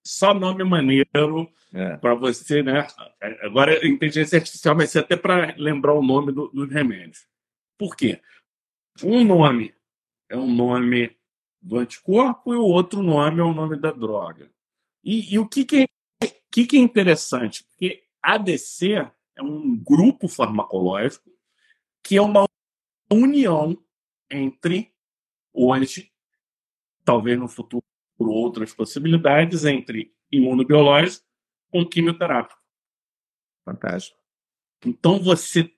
Só nome maneiro é. para você, né? Agora, a inteligência artificial vai ser até para lembrar o nome do, dos remédios. Por quê? Um nome é o um nome do anticorpo e o outro nome é o nome da droga. E, e o que, que, é, que, que é interessante? Porque ADC é um grupo farmacológico que é uma união entre hoje, talvez no futuro outras possibilidades, entre imunobiológico com quimioterápico. Fantástico. Então você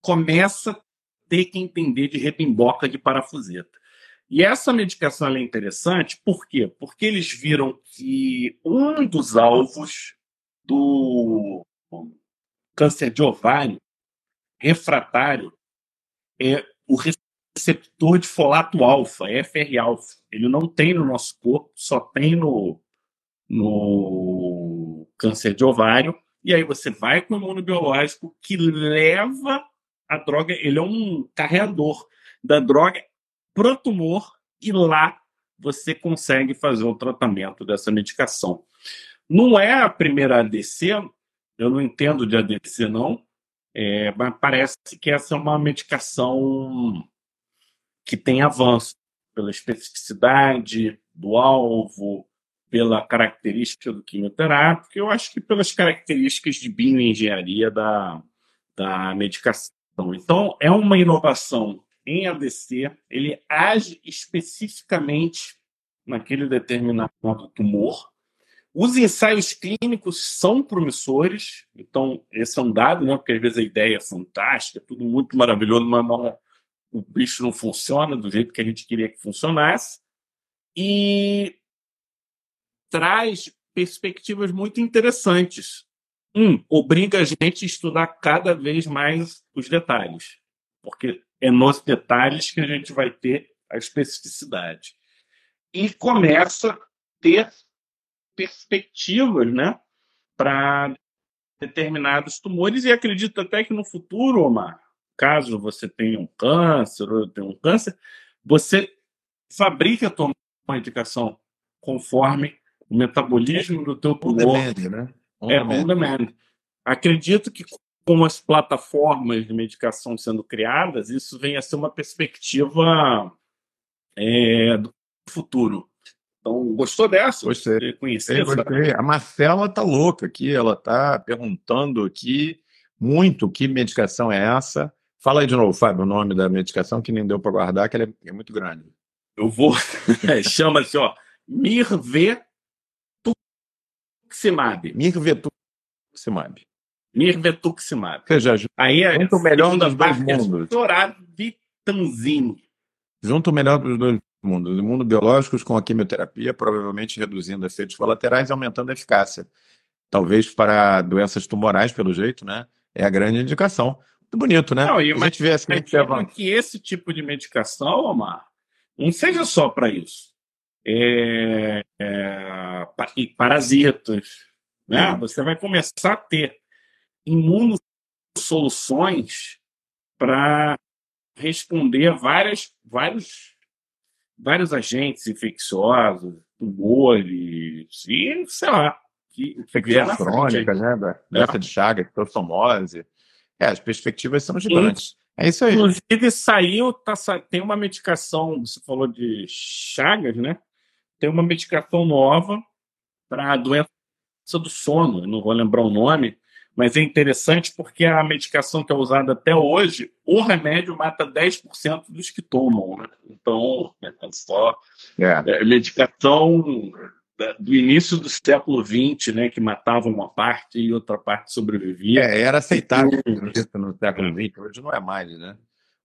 começa a ter que entender de repimboca de parafuseta. E essa medicação é interessante, por quê? Porque eles viram que um dos alvos do câncer de ovário refratário é o receptor de folato alfa, FR-alfa. Ele não tem no nosso corpo, só tem no, no câncer de ovário. E aí você vai com o imunobiológico que leva a droga, ele é um carreador da droga pro tumor e lá você consegue fazer o tratamento dessa medicação. Não é a primeira ADC, eu não entendo de ADC não, é, mas parece que essa é uma medicação que tem avanço pela especificidade do alvo, pela característica do quimioterápico, eu acho que pelas características de bioengenharia da, da medicação. Então, é uma inovação em ADC, ele age especificamente naquele determinado tumor. Os ensaios clínicos são promissores, então esse é um dado, né? porque às vezes a ideia é fantástica, é tudo muito maravilhoso, mas não, o bicho não funciona do jeito que a gente queria que funcionasse. E traz perspectivas muito interessantes. Um, obriga a gente a estudar cada vez mais os detalhes, porque é nos detalhes que a gente vai ter a especificidade. E começa a ter perspectivas né, para determinados tumores, e acredito até que no futuro, Omar, caso você tenha um câncer ou tenha um câncer, você fabrica a tua medicação conforme o metabolismo do teu tumor. On demand, né? On é, demand. on demand. Acredito que com as plataformas de medicação sendo criadas, isso vem a ser uma perspectiva é, do futuro. Então, gostou dessa? Gostei. Conhecer gostei. A Marcela tá louca aqui, ela tá perguntando aqui muito que medicação é essa. Fala aí de novo, Fábio, o nome da medicação que nem deu para guardar, que ela é, é muito grande. Eu vou. Chama-se, ó, Mirve Mirvetuximab. Mirvetuximab. Mirvetuximab. Ou seja, Aí é junto o melhor dos dois mundos. Vitanzine. Junto o melhor dos dois mundo biológicos com a quimioterapia, provavelmente reduzindo efeitos colaterais e aumentando a eficácia. Talvez para doenças tumorais, pelo jeito, né? É a grande indicação. Muito bonito, né? Não, e, a gente vê assim, que esse tipo de medicação, Omar, não seja só para isso. É, é, e parasitas. Né? Você vai começar a ter imunossoluções para responder a várias, vários, vários agentes infecciosos, tumores, e sei lá. Que, Infecções crônicas, né? Doença é. de Chagas, tostomose. É, as perspectivas são gigantes. É isso aí. Inclusive, saiu, tá, tem uma medicação, você falou de Chagas, né? tem uma medicação nova para a doença do sono, não vou lembrar o nome, mas é interessante porque a medicação que é usada até hoje, o remédio mata 10% dos que tomam. Né? Então, é só é. É, medicação do início do século XX, né, que matava uma parte e outra parte sobrevivia. É, era aceitável no século XX, hoje não é mais, né?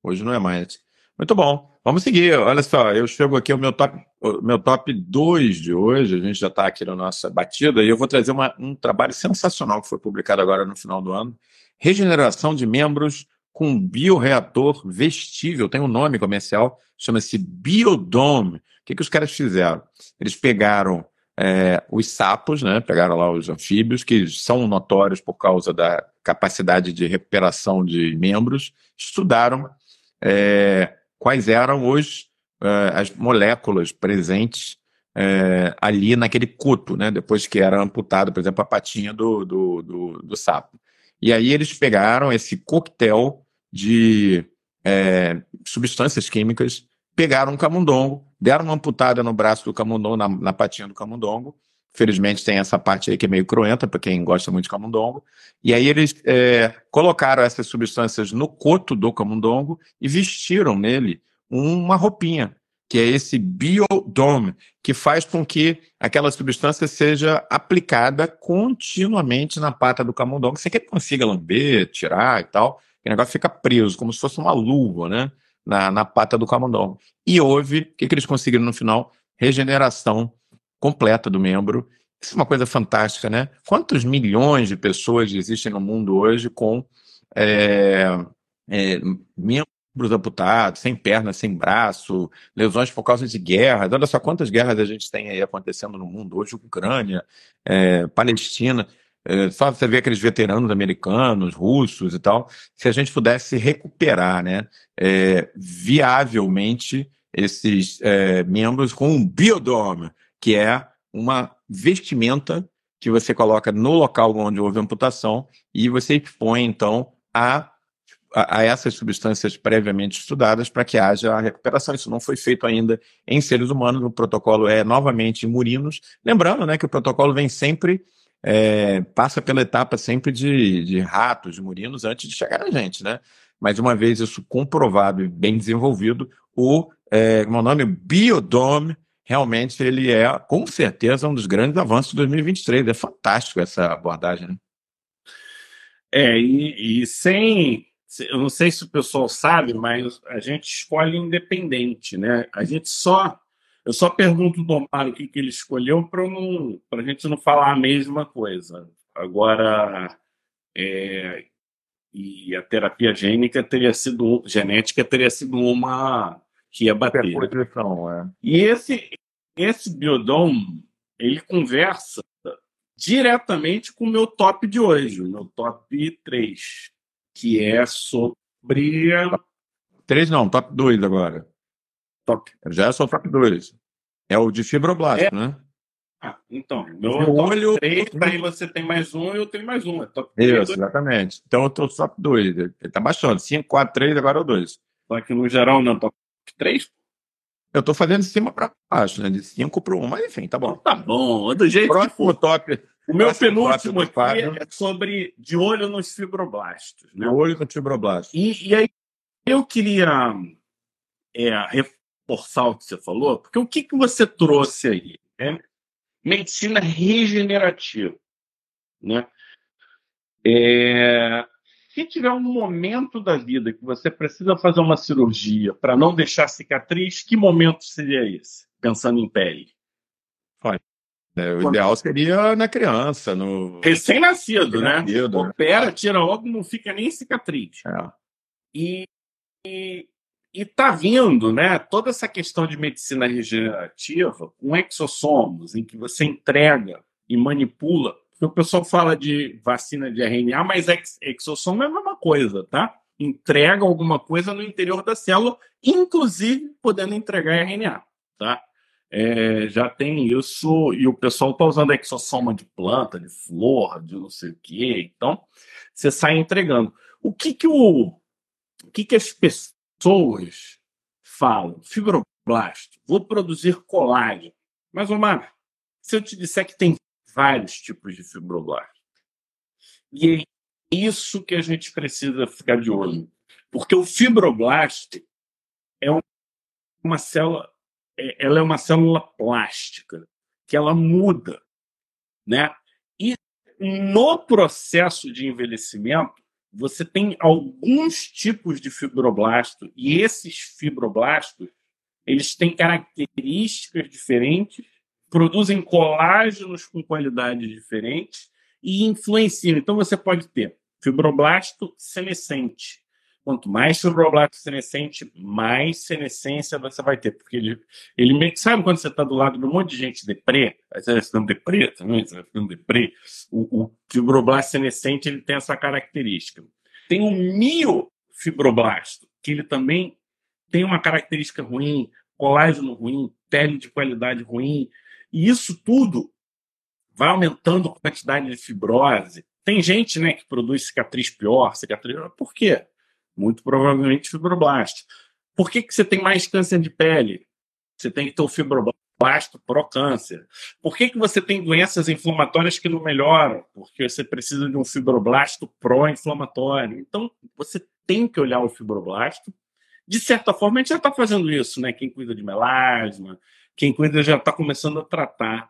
Hoje não é mais. Muito bom. Vamos seguir. Olha só, eu chego aqui ao meu top, meu top 2 de hoje. A gente já está aqui na nossa batida e eu vou trazer uma, um trabalho sensacional que foi publicado agora no final do ano. Regeneração de membros com bioreator vestível. Tem um nome comercial, chama-se Biodome. O que, que os caras fizeram? Eles pegaram é, os sapos, né? Pegaram lá os anfíbios, que são notórios por causa da capacidade de recuperação de membros, estudaram é, quais eram os, uh, as moléculas presentes uh, ali naquele cuto, né? depois que era amputado, por exemplo, a patinha do, do, do, do sapo. E aí eles pegaram esse coquetel de é, substâncias químicas, pegaram um camundongo, deram uma amputada no braço do camundongo, na, na patinha do camundongo, Felizmente tem essa parte aí que é meio cruenta para quem gosta muito de camundongo. E aí eles é, colocaram essas substâncias no coto do camundongo e vestiram nele uma roupinha, que é esse biodome, que faz com que aquela substância seja aplicada continuamente na pata do camundongo, sem que ele consiga lamber, tirar e tal. O negócio fica preso, como se fosse uma luva, né? Na, na pata do camundongo. E houve, o que, que eles conseguiram no final? Regeneração completa do membro. Isso é uma coisa fantástica, né? Quantos milhões de pessoas existem no mundo hoje com é, é, membros amputados, sem perna, sem braço, lesões por causa de guerras? Olha só quantas guerras a gente tem aí acontecendo no mundo hoje, Ucrânia, é, Palestina. é, só você vê aqueles veteranos americanos, russos e tal, se a gente pudesse recuperar, né, é, viavelmente esses é, membros com um biodome, que é uma vestimenta que você coloca no local onde houve amputação e você expõe, então, a, a, essas substâncias previamente estudadas para que haja a recuperação. Isso não foi feito ainda em seres humanos, o protocolo é novamente em murinos. Lembrando né, que o protocolo vem sempre, é, passa pela etapa sempre de, de ratos, de murinos, antes de chegar a gente, né? Mas uma vez isso comprovado e bem desenvolvido, o, é, é o nome, Biodome, realmente ele é, com certeza, um dos grandes avanços de 2023. É fantástico essa abordagem. Né? É, e, e, sem. Eu não sei se o pessoal sabe, mas a gente escolhe independente, né? A gente só. Eu só pergunto do Omar o que, que ele escolheu para a gente não falar a mesma coisa. Agora, é, e a terapia gênica teria sido genética teria sido uma que ia bater. É. E esse, esse biodom, ele conversa diretamente com o meu top de hoje, o meu top 3, que é sobre. 3 não, top 2 agora. Top. Já é só top 2. É o de fibroblasto, é. né? Ah, então, meu top olho... 3, aí você tem mais um e eu tenho mais um. É top 3, Isso, exatamente. Então eu tô top 2. Ele tá baixando. 5, 4, 3, agora é o 2. Só que no geral não, top 3? Eu tô fazendo de cima para baixo, né? De 5 para 1, mas enfim, tá bom. Tá bom, do jeito Próximo que top. O meu penúltimo aqui é sobre de olho nos fibroblastos. Né? De olho nos fibroblastos. E, e aí eu queria é, reforçar o que você falou, porque o que, que você trouxe aí? É medicina regenerativa. Né? É, se tiver um momento da vida que você precisa fazer uma cirurgia para não deixar cicatriz, que momento seria esse? Pensando em pele. Olha, é, o Quando... ideal seria na criança, no recém-nascido, né? Opera, tira logo, não fica nem cicatriz. É. E, e, e tá vindo, né? Toda essa questão de medicina regenerativa com exossomos, em que você entrega e manipula o pessoal fala de vacina de RNA, mas ex exossomo é a mesma coisa, tá? Entrega alguma coisa no interior da célula, inclusive podendo entregar RNA, tá? É, já tem isso, e o pessoal está usando exossoma de planta, de flor, de não sei o quê. Então, você sai entregando. O que que, o, o que, que as pessoas falam? Fibroblasto, vou produzir colágeno. Mas, Omar, se eu te disser que tem vários tipos de fibroblasto. E é isso que a gente precisa ficar de olho. Porque o fibroblasto é uma célula, é, ela é uma célula plástica, que ela muda, né? E no processo de envelhecimento, você tem alguns tipos de fibroblasto e esses fibroblastos, eles têm características diferentes produzem colágenos com qualidades diferentes e influenciam. Então, você pode ter fibroblasto senescente. Quanto mais fibroblasto senescente, mais senescência você vai ter. Porque ele, ele sabe quando você está do lado de um monte de gente deprê, você vai ficando deprê também, você vai ficando deprê. O, o fibroblasto senescente ele tem essa característica. Tem o miofibroblasto, que ele também tem uma característica ruim, colágeno ruim, pele de qualidade ruim, e isso tudo vai aumentando a quantidade de fibrose. Tem gente né, que produz cicatriz pior, cicatriz. Por quê? Muito provavelmente fibroblasto. Por que, que você tem mais câncer de pele? Você tem que ter o fibroblasto pró-câncer. Por que, que você tem doenças inflamatórias que não melhoram? Porque você precisa de um fibroblasto pró-inflamatório. Então, você tem que olhar o fibroblasto. De certa forma, a gente já está fazendo isso, né? Quem cuida de melasma, quem cuida já está começando a tratar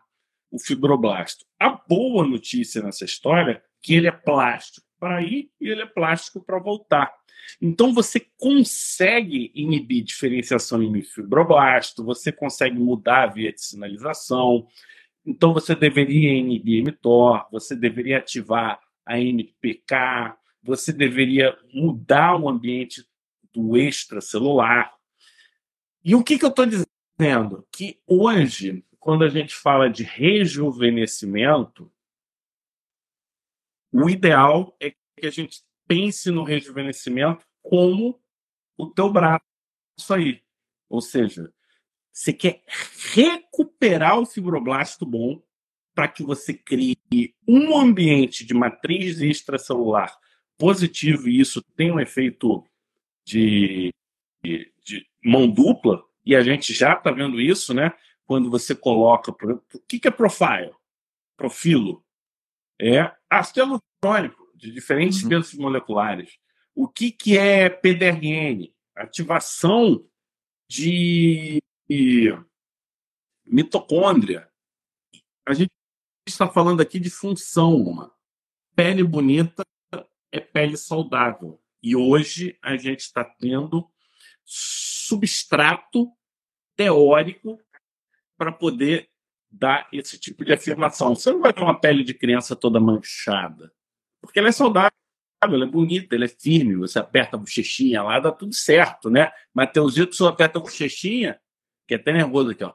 o fibroblasto. A boa notícia nessa história é que ele é plástico para ir e ele é plástico para voltar. Então você consegue inibir diferenciação em fibroblasto, você consegue mudar a via de sinalização. Então você deveria inibir mTOR, você deveria ativar a NPK, você deveria mudar o ambiente do extracelular. E o que, que eu estou dizendo? Dizendo que hoje, quando a gente fala de rejuvenescimento, O ideal é que a gente pense no rejuvenescimento como o teu braço aí. Ou seja, você quer recuperar o fibroblasto bom para que você crie um ambiente de matriz extracelular positivo e isso tem um efeito de, de, de mão dupla, e a gente já está vendo isso, né? Quando você coloca, por exemplo, o que, que é profile? Profilo. É ácido hialurônico de diferentes uhum. pesos moleculares. O que, que é PDRN? Ativação de mitocôndria. A gente está falando aqui de função, uma pele bonita é pele saudável. E hoje a gente está tendo substrato teórico para poder dar esse tipo de afirmação. Você não vai ter uma pele de criança toda manchada, porque ela é saudável, ela é bonita, ela é firme. Você aperta a bochechinha lá, dá tudo certo, né? Mateusito, você aperta a bochechinha, que é até nervoso aqui, ó.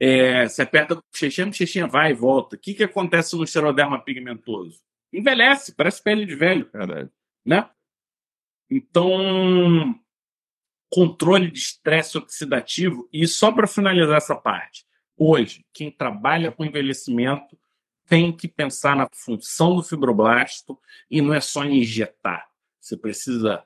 É, você aperta a bochechinha, a bochechinha vai e volta. O que, que acontece no xeroderma pigmentoso? Envelhece, parece pele de velho. Verdade. Né? Então, controle de estresse oxidativo. E só para finalizar essa parte, hoje, quem trabalha com envelhecimento tem que pensar na função do fibroblasto e não é só injetar. Você precisa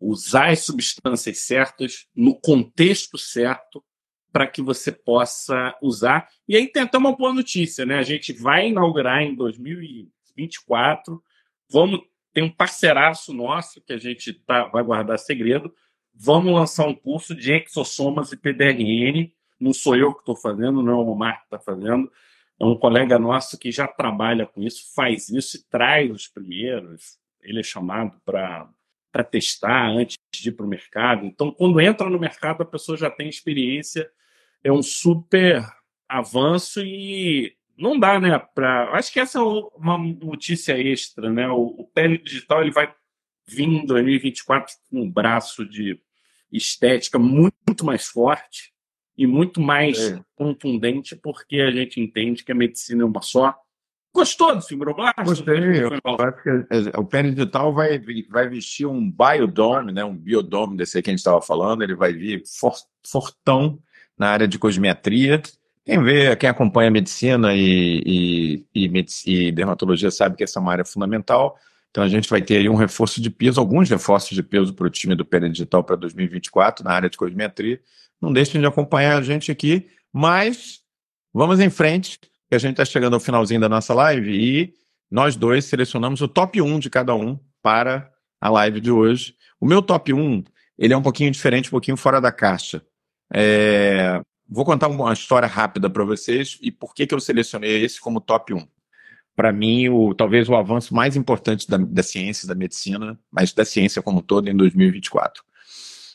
usar as substâncias certas no contexto certo para que você possa usar. E aí tem até uma boa notícia, né? A gente vai inaugurar em 2024. Vamos tem um parceiraço nosso que a gente tá, vai guardar segredo. Vamos lançar um curso de exossomas e PDRN. Não sou eu que estou fazendo, não é o Omar que está fazendo. É um colega nosso que já trabalha com isso, faz isso e traz os primeiros. Ele é chamado para testar antes de ir para o mercado. Então, quando entra no mercado, a pessoa já tem experiência. É um super avanço e não dá, né? Pra... Acho que essa é uma notícia extra, né? O, o Digital ele vai vir em 2024 com um braço de estética muito mais forte e muito mais é. contundente, porque a gente entende que a medicina é uma só. Gostou do fibroblasto? Gostei. o pele digital vai, vai vestir um biodome, né, um biodome desse aí que a gente estava falando. Ele vai vir fortão na área de cosmetria quem vê, quem acompanha medicina e, e, e, e, dermatologia sabe que essa é uma área fundamental. Então a gente vai ter aí um reforço de peso, alguns reforços de peso para o time do Pele Digital para 2024 na área de cosmetria. Não deixem de acompanhar a gente aqui, mas vamos em frente, que a gente está chegando ao finalzinho da nossa live e nós dois selecionamos o top 1 de cada um para a live de hoje. O meu top 1, ele é um pouquinho diferente, um pouquinho fora da caixa. É, Vou contar uma história rápida para vocês e por que, que eu selecionei esse como top 1. Para mim, o, talvez o avanço mais importante da, da ciência, da medicina, mas da ciência como todo em 2024.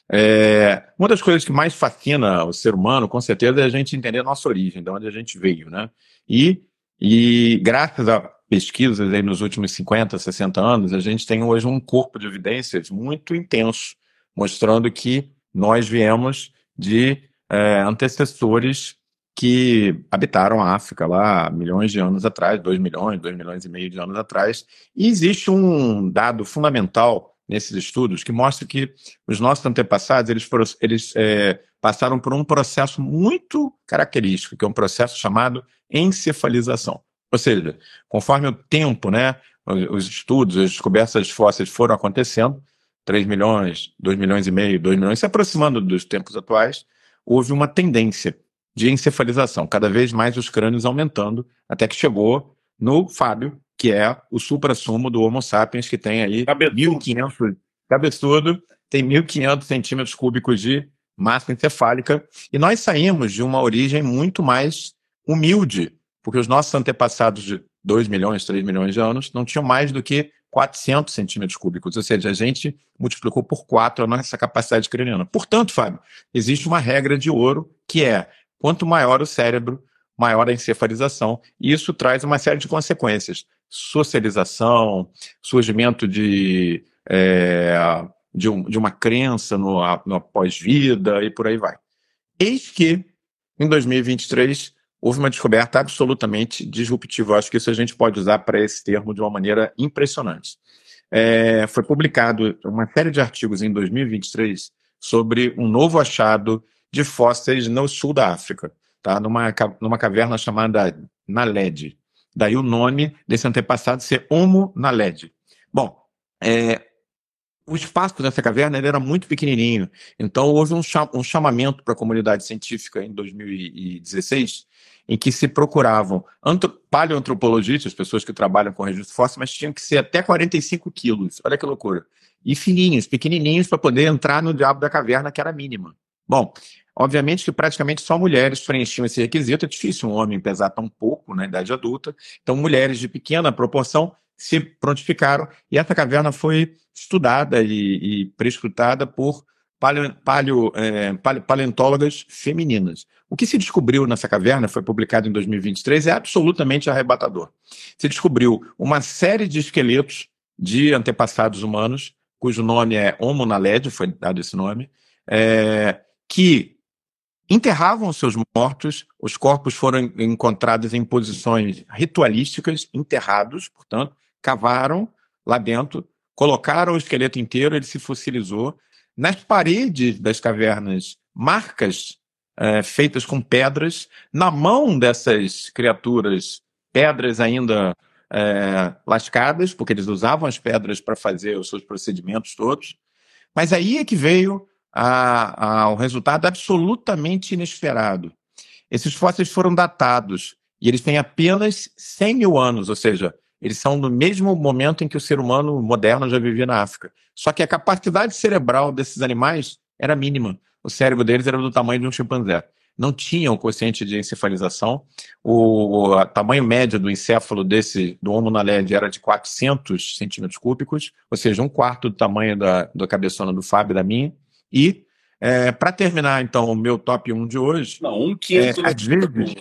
É, uma das coisas que mais fascina o ser humano, com certeza, é a gente entender a nossa origem, de onde a gente veio, né? E, e graças a pesquisas aí nos últimos 50, 60 anos, a gente tem hoje um corpo de evidências muito intenso, mostrando que nós viemos de é, antecessores que habitaram a África lá milhões de anos atrás, 2 milhões, 2 milhões e meio de anos atrás. E existe um dado fundamental nesses estudos que mostra que os nossos antepassados eles, eles é, passaram por um processo muito característico, que é um processo chamado encefalização. Ou seja, conforme o tempo, né, os estudos, as descobertas fósseis foram acontecendo, 3 milhões, 2 milhões e meio, 2 milhões, se aproximando dos tempos atuais, houve uma tendência de encefalização, cada vez mais os crânios aumentando, até que chegou no Fábio, que é o supra-sumo do Homo sapiens, que tem aí 1.500, cabeçudo, tem 1.500 centímetros cúbicos de massa encefálica, e nós saímos de uma origem muito mais humilde, porque os nossos antepassados de 2 milhões, 3 milhões de anos não tinham mais do que 400 centímetros cúbicos, ou seja, a gente multiplicou por 4 a nossa capacidade craniana. Portanto, Fábio, existe uma regra de ouro que é quanto maior o cérebro, maior a encefalização, e isso traz uma série de consequências. Socialização, surgimento de, é, de, um, de, uma crença no, no pós-vida e por aí vai. Eis que, em 2023, houve uma descoberta absolutamente disruptiva. Acho que isso a gente pode usar para esse termo de uma maneira impressionante. É, foi publicado uma série de artigos em 2023 sobre um novo achado de fósseis no sul da África, tá? numa, numa caverna chamada Naled. Daí o nome desse antepassado ser Homo Naled. Bom, é, o espaço dessa caverna era muito pequenininho, então houve um, um chamamento para a comunidade científica em 2016, em que se procuravam paleoantropologistas, pessoas que trabalham com registro fóssil, mas tinham que ser até 45 quilos, olha que loucura, e fininhos, pequenininhos, para poder entrar no diabo da caverna, que era mínima. Bom, obviamente que praticamente só mulheres preenchiam esse requisito, é difícil um homem pesar tão pouco na idade adulta, então mulheres de pequena proporção se prontificaram e essa caverna foi estudada e, e prescrutada por paleo, paleo, é, paleontólogas femininas. O que se descobriu nessa caverna, foi publicado em 2023, é absolutamente arrebatador. Se descobriu uma série de esqueletos de antepassados humanos, cujo nome é Homo naledi, foi dado esse nome, é, que enterravam seus mortos, os corpos foram encontrados em posições ritualísticas, enterrados, portanto, cavaram lá dentro, colocaram o esqueleto inteiro, ele se fossilizou. Nas paredes das cavernas, marcas é, feitas com pedras. Na mão dessas criaturas, pedras ainda é, lascadas, porque eles usavam as pedras para fazer os seus procedimentos todos. Mas aí é que veio a, a, o resultado absolutamente inesperado. Esses fósseis foram datados e eles têm apenas 100 mil anos, ou seja, eles são no mesmo momento em que o ser humano moderno já vivia na África. Só que a capacidade cerebral desses animais era mínima. O cérebro deles era do tamanho de um chimpanzé. Não tinham o quociente de encefalização. O, o tamanho médio do encéfalo desse do Homo naledi era de 400 centímetros cúbicos, ou seja, um quarto do tamanho da, da cabeçona do Fábio e da minha. E, é, para terminar, então, o meu top 1 de hoje. Não, um quinto. É, às vezes,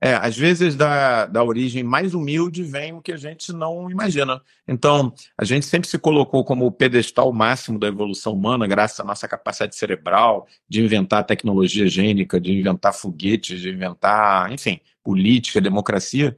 é, às vezes da, da origem mais humilde vem o que a gente não imagina. Então, a gente sempre se colocou como o pedestal máximo da evolução humana, graças à nossa capacidade cerebral de inventar tecnologia gênica, de inventar foguetes, de inventar, enfim, política, democracia.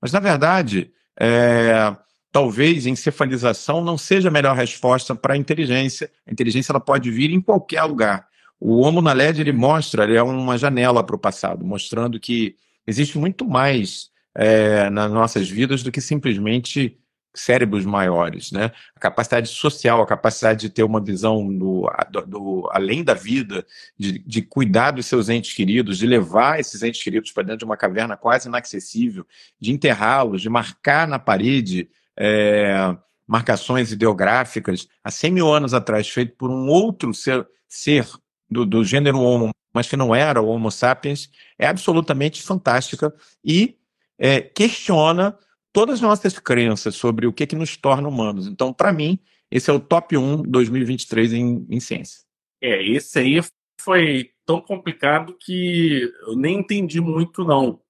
Mas, na verdade, é, talvez encefalização não seja a melhor resposta para a inteligência. A inteligência ela pode vir em qualquer lugar. O Homo Naled ele mostra, ele é uma janela para o passado, mostrando que existe muito mais é, nas nossas vidas do que simplesmente cérebros maiores, né? A capacidade social, a capacidade de ter uma visão do, do, do além da vida, de, de, cuidar dos seus entes queridos, de levar esses entes queridos para dentro de uma caverna quase inacessível, de enterrá-los, de marcar na parede é, marcações ideográficas, há 100 mil anos atrás, feito por um outro ser, ser do, do gênero Homo mas que não era o Homo sapiens, é absolutamente fantástica e é, questiona todas as nossas crenças sobre o que, que nos torna humanos. Então, para mim, esse é o top 1 2023 em, em ciência. É, esse aí foi tão complicado que eu nem entendi muito, não.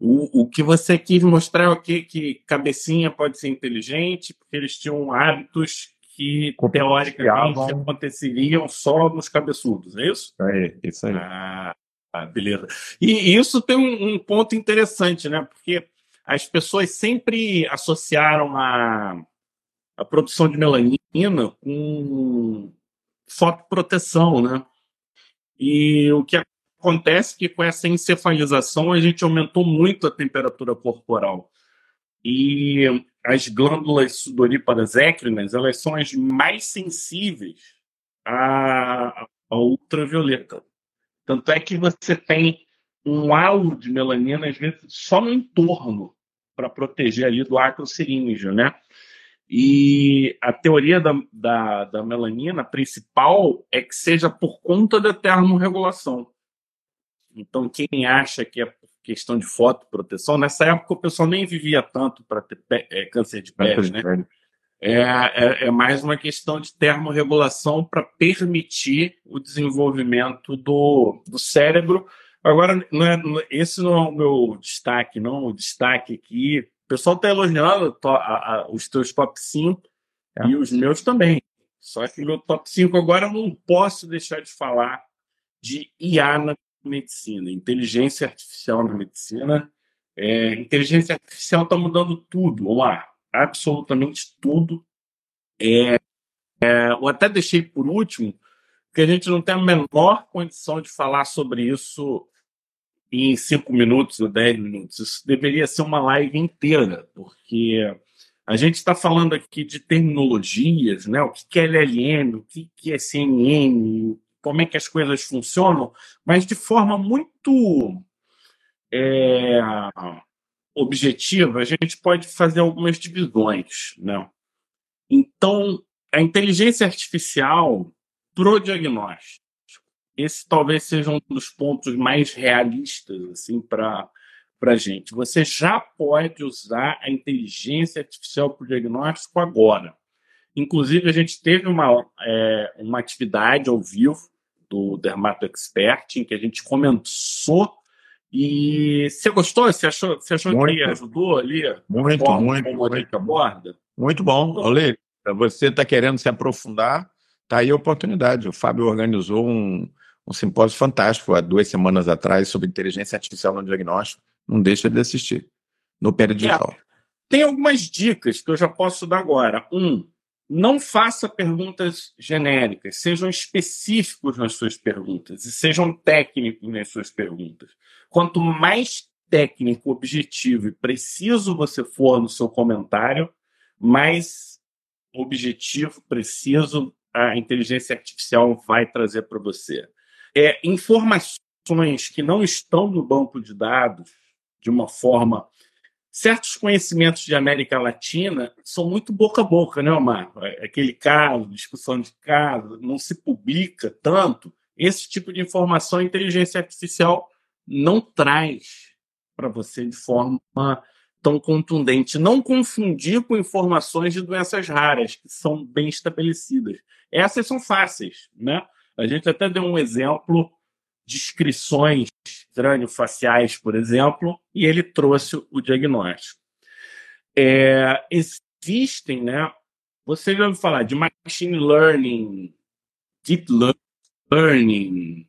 O, o que você quis mostrar aqui que cabecinha pode ser inteligente, porque eles tinham hábitos que teoricamente aconteceriam só nos cabeçudos, é isso? É, isso aí. Ah, beleza. E isso tem um, um, ponto interessante, né? Porque as pessoas sempre associaram a, a produção de melanina com fotoproteção, né? E o que acontece que com essa encefalização a gente aumentou muito a temperatura corporal. E as glândulas sudoríparas écrinas, elas são as mais sensíveis à, à ultravioleta. Tanto é que você tem um halo de melanina, às vezes, só no entorno, para proteger ali do ácido siríngeo, né? E a teoria da, da, da, melanina principal é que seja por conta da termorregulação. Então, quem acha que é questão de fotoproteção. Nessa época o pessoal nem vivia tanto para ter é, câncer de pele, né? É, é, é, mais uma questão de termorregulação para permitir o desenvolvimento do, do cérebro. Agora, não é, esse não é o meu destaque, não. O destaque aqui, o pessoal está elogiando a, a, os teus top 5 é. e os meus também. Só que meu top 5 agora eu não posso deixar de falar de IA na medicina, inteligência artificial na medicina. É, inteligência artificial está mudando tudo, lá, absolutamente tudo. É, é, eu até deixei por último, porque a gente não tem a menor condição de falar sobre isso em cinco minutos ou dez minutos. Isso deveria ser uma live inteira, porque a gente está falando aqui de terminologias, né? o que é LLM, o que é CNN, como é que as coisas funcionam, mas de forma muito é, objetiva, a gente pode fazer algumas divisões. Né? Então, a inteligência artificial pro diagnóstico, esse talvez seja um dos pontos mais realistas assim para para a gente. Você já pode usar a inteligência artificial para o diagnóstico agora. Inclusive, a gente teve uma, é, uma atividade ao vivo do Dermato Expert, em que a gente começou. E você gostou? Você achou, você achou muito, que ajudou ali? Muito, forma, muito. Muito, aborda? Muito bom. Olê, você está querendo se aprofundar, está aí a oportunidade. O Fábio organizou um, um simpósio fantástico há duas semanas atrás sobre inteligência artificial no diagnóstico. Não deixa de assistir no Pé Digital. É, tem algumas dicas que eu já posso dar agora. Um, não faça perguntas genéricas, sejam específicos nas suas perguntas e sejam técnicos nas suas perguntas. Quanto mais técnico, objetivo e preciso você for no seu comentário, mais objetivo, preciso a inteligência artificial vai trazer para você. É, informações que não estão no banco de dados de uma forma certos conhecimentos de América Latina são muito boca a boca, né, Omar? É, aquele caso, discussão de caso, não se publica tanto. Esse tipo de informação a inteligência artificial não traz para você de forma tão contundente. Não confundir com informações de doenças raras, que são bem estabelecidas. Essas são fáceis, né? A gente até deu um exemplo descrições crânio-faciais, por exemplo, e ele trouxe o diagnóstico. É, existem, né? Você já ouviu falar de machine learning, deep learning,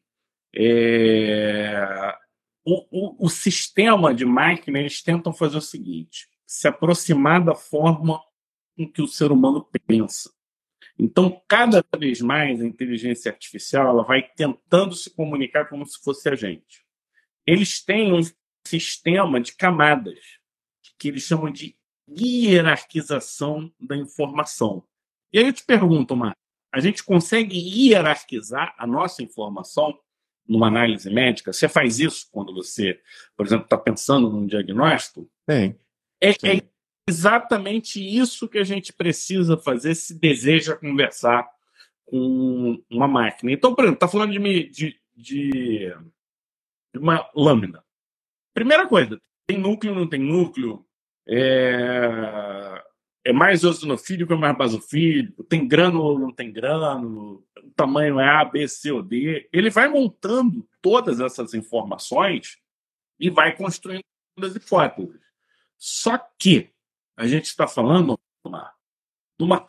é, o, o, o, sistema de máquina, eles tentam fazer o seguinte: se aproximar da forma com que o ser humano pensa. Então, cada vez mais a inteligência artificial ela vai tentando se comunicar como se fosse a gente. Eles têm um sistema de camadas que eles chamam de hierarquização da informação. E aí eu te pergunto, Mar, a gente consegue hierarquizar a nossa informação numa análise médica? Você faz isso quando você, por exemplo, está pensando num diagnóstico? Sim. É, é exatamente isso que a gente precisa fazer se deseja conversar com uma máquina. Então, por exemplo, está falando de, de, de, uma lâmina. Primeira coisa, tem núcleo, não tem núcleo? É, é mais eosinofílico ou é mais basofílico? Tem grânulo ou não tem grânulo? O tamanho é A, B, C ou D? Ele vai montando todas essas informações e vai construindo as hipóteses. Só que a gente está falando de uma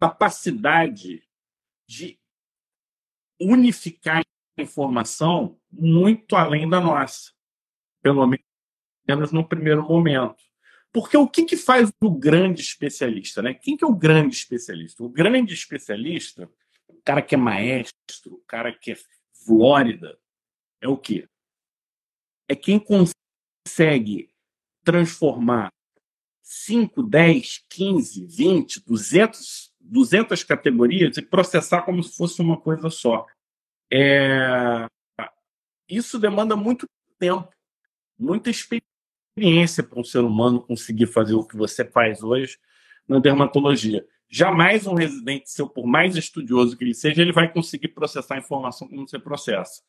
capacidade de unificar informação muito além da nossa, pelo menos no primeiro momento. Porque o que, que faz o grande especialista? Né? Quem que é o grande especialista? O grande especialista, o cara que é maestro, o cara que é Flórida, é o quê? É quem consegue transformar 5, 10, 15, 20, 200, 200 categorias e processar como se fosse uma coisa só. É... Isso demanda muito tempo, muita experiência para um ser humano conseguir fazer o que você faz hoje na dermatologia. Jamais um residente seu, por mais estudioso que ele seja, ele vai conseguir processar a informação como você processa.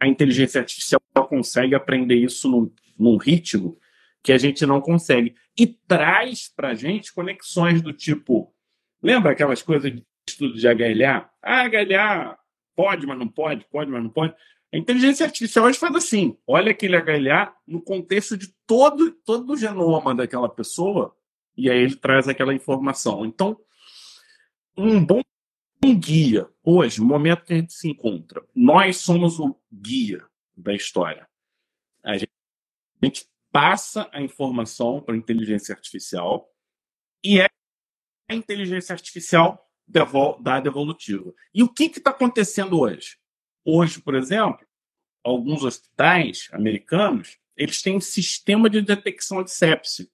A inteligência artificial consegue aprender isso num, num ritmo que a gente não consegue. E traz para a gente conexões do tipo. Lembra aquelas coisas de estudo de HLA? Ah, HLA pode, mas não pode, pode, mas não pode. A inteligência artificial hoje faz assim: olha aquele HLA no contexto de todo, todo o genoma daquela pessoa, e aí ele traz aquela informação. Então, um bom guia, hoje, no momento que a gente se encontra, nós somos o guia da história. A gente, a gente passa a informação para a inteligência artificial e é a inteligência artificial dada evolutiva. E o que está acontecendo hoje? Hoje, por exemplo, alguns hospitais americanos eles têm um sistema de detecção de sepse.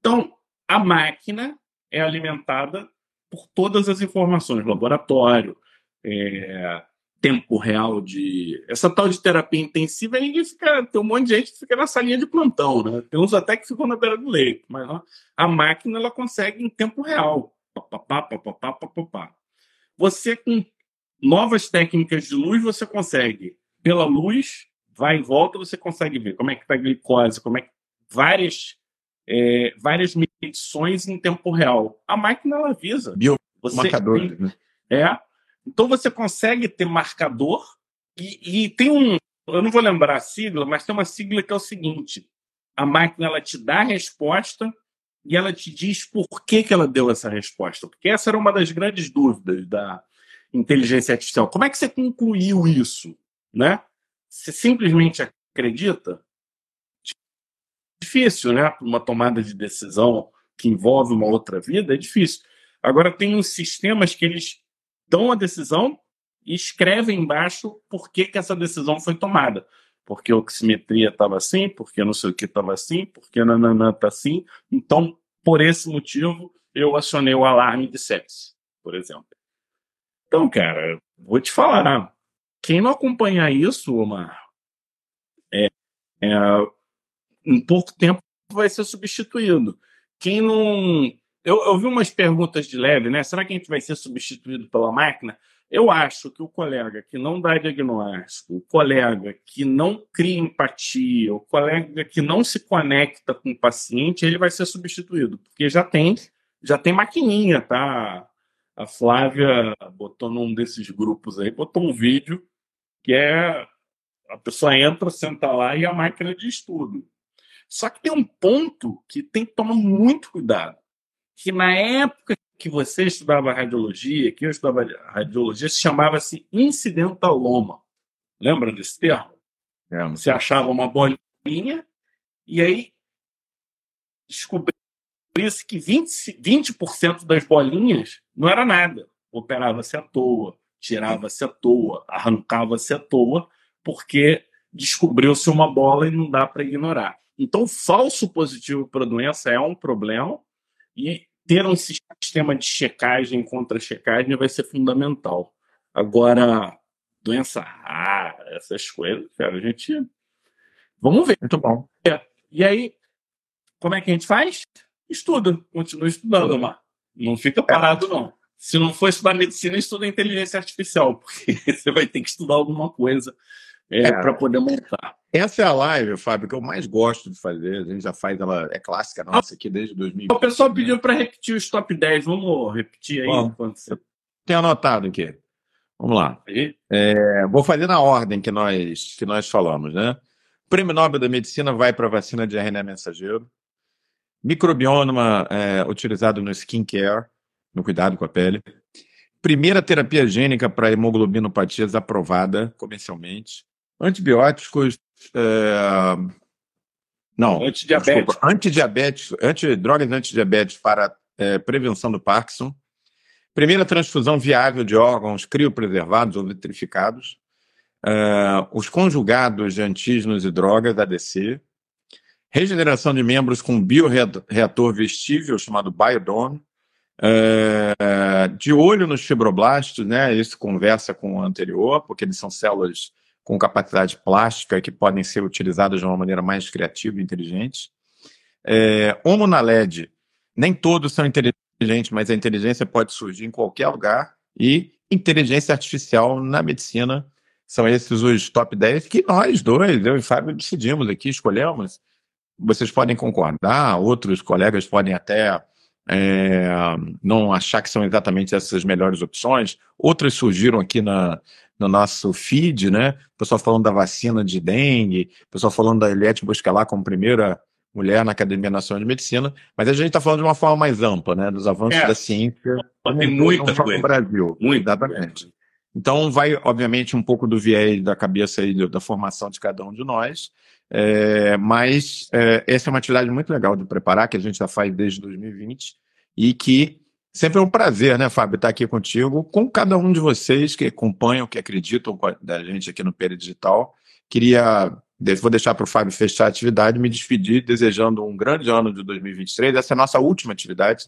Então, a máquina é alimentada por todas as informações, laboratório, é, tempo real de. Essa tal de terapia intensiva, aí fica, tem um monte de gente que fica na salinha de plantão, né? Tem uns até que ficam na beira do leito, mas a máquina ela consegue em tempo real. Pá, pá, pá, você, com novas técnicas de luz, você consegue, pela luz, vai e volta, você consegue ver como é que está a glicose, como é que. Várias, é, várias medições em tempo real. A máquina ela avisa. Biomarcadores, né? É. Então você consegue ter marcador e, e, tem um, eu não vou lembrar a sigla, mas tem uma sigla que é o seguinte: a máquina ela te dá a resposta e ela te diz por que, que ela deu essa resposta. Porque essa era uma das grandes dúvidas da inteligência artificial. Como é que você concluiu isso, né? Você simplesmente acredita? Difícil, né? Uma tomada de decisão que envolve uma outra vida é difícil. Agora tem uns sistemas que eles dão a decisão e escrevem embaixo por que, que essa decisão foi tomada. Porque a oximetria estava assim, porque não sei o que estava assim, porque nananã está assim. Então, por esse motivo, eu acionei o alarme de sepsis, por exemplo. Então, cara, vou te falar. Quem não acompanhar isso, Omar, é, é, em pouco tempo vai ser substituído. Quem não eu, eu vi umas perguntas de leve, né? Será que a gente vai ser substituído pela máquina? Eu acho que o colega que não dá diagnóstico, o colega que não cria empatia, o colega que não se conecta com o paciente, ele vai ser substituído, porque já tem, já tem maquininha, tá? A Flávia botou num desses grupos aí, botou um vídeo que é a pessoa entra, senta lá e a máquina de estudo. Só que tem um ponto que tem que tomar muito cuidado que na época que você estudava radiologia, que eu estudava radiologia, se chamava-se incidentaloma. Lembra desse termo? É, você achava uma bolinha e aí descobriu-se que 20%, 20 das bolinhas não era nada. Operava-se à toa, tirava-se à toa, arrancava-se à toa, porque descobriu-se uma bola e não dá para ignorar. Então, falso positivo para a doença é um problema e ter um sistema de checagem contra checagem vai ser fundamental. Agora, doença rara, essas coisas, cara, a gente. Vamos ver. Muito bom. É. E aí, como é que a gente faz? Estuda, continua estudando, Mar. Não fica é. parado, não. Se não for estudar medicina, estuda inteligência artificial, porque você vai ter que estudar alguma coisa é, é. para poder montar. Essa é a live, Fábio, que eu mais gosto de fazer. A gente já faz ela, é clássica nossa aqui desde 2000. O pessoal pediu para repetir os top 10. Vamos repetir aí Bom, enquanto você. Tem anotado aqui. Vamos lá. É, vou fazer na ordem que nós, que nós falamos, né? Prêmio Nobel da Medicina vai para a vacina de RNA mensageiro. Microbioma é, utilizado no skincare, no cuidado com a pele. Primeira terapia gênica para hemoglobinopatias aprovada comercialmente. Antibióticos é... Não, antidiabéticos. antidiabéticos, anti, drogas antidiabéticos para é, prevenção do Parkinson. Primeira transfusão viável de órgãos criopreservados ou vitrificados. É, os conjugados de antígenos e drogas, ADC. Regeneração de membros com bioreator vestível, chamado Biodome. É, de olho nos fibroblastos, né? Isso conversa com o anterior, porque eles são células com capacidade plástica que podem ser utilizadas de uma maneira mais criativa e inteligente. É, homo na LED, nem todos são inteligentes, mas a inteligência pode surgir em qualquer lugar. E inteligência artificial na medicina são esses os top 10 que nós dois, eu e Fábio, decidimos aqui, escolhemos. Vocês podem concordar, outros colegas podem até é, não achar que são exatamente essas melhores opções. Outras surgiram aqui na, no nosso feed, né? O pessoal falando da vacina de dengue, o pessoal falando da Eliette Bosquelar como primeira mulher na Academia Nacional de Medicina, mas a gente está falando de uma forma mais ampla, né? Dos avanços é. da ciência. Tem muita coisa. No Brasil. Muito. Exatamente. Então, vai, obviamente, um pouco do viés da cabeça aí da formação de cada um de nós, é, mas é, essa é uma atividade muito legal de preparar, que a gente já faz desde 2020, e que sempre é um prazer, né, Fábio, estar aqui contigo, com cada um de vocês que acompanham, que acreditam da gente aqui no Peri Digital. Queria, vou deixar para o Fábio fechar a atividade, me despedir desejando um grande ano de 2023. Essa é a nossa última atividade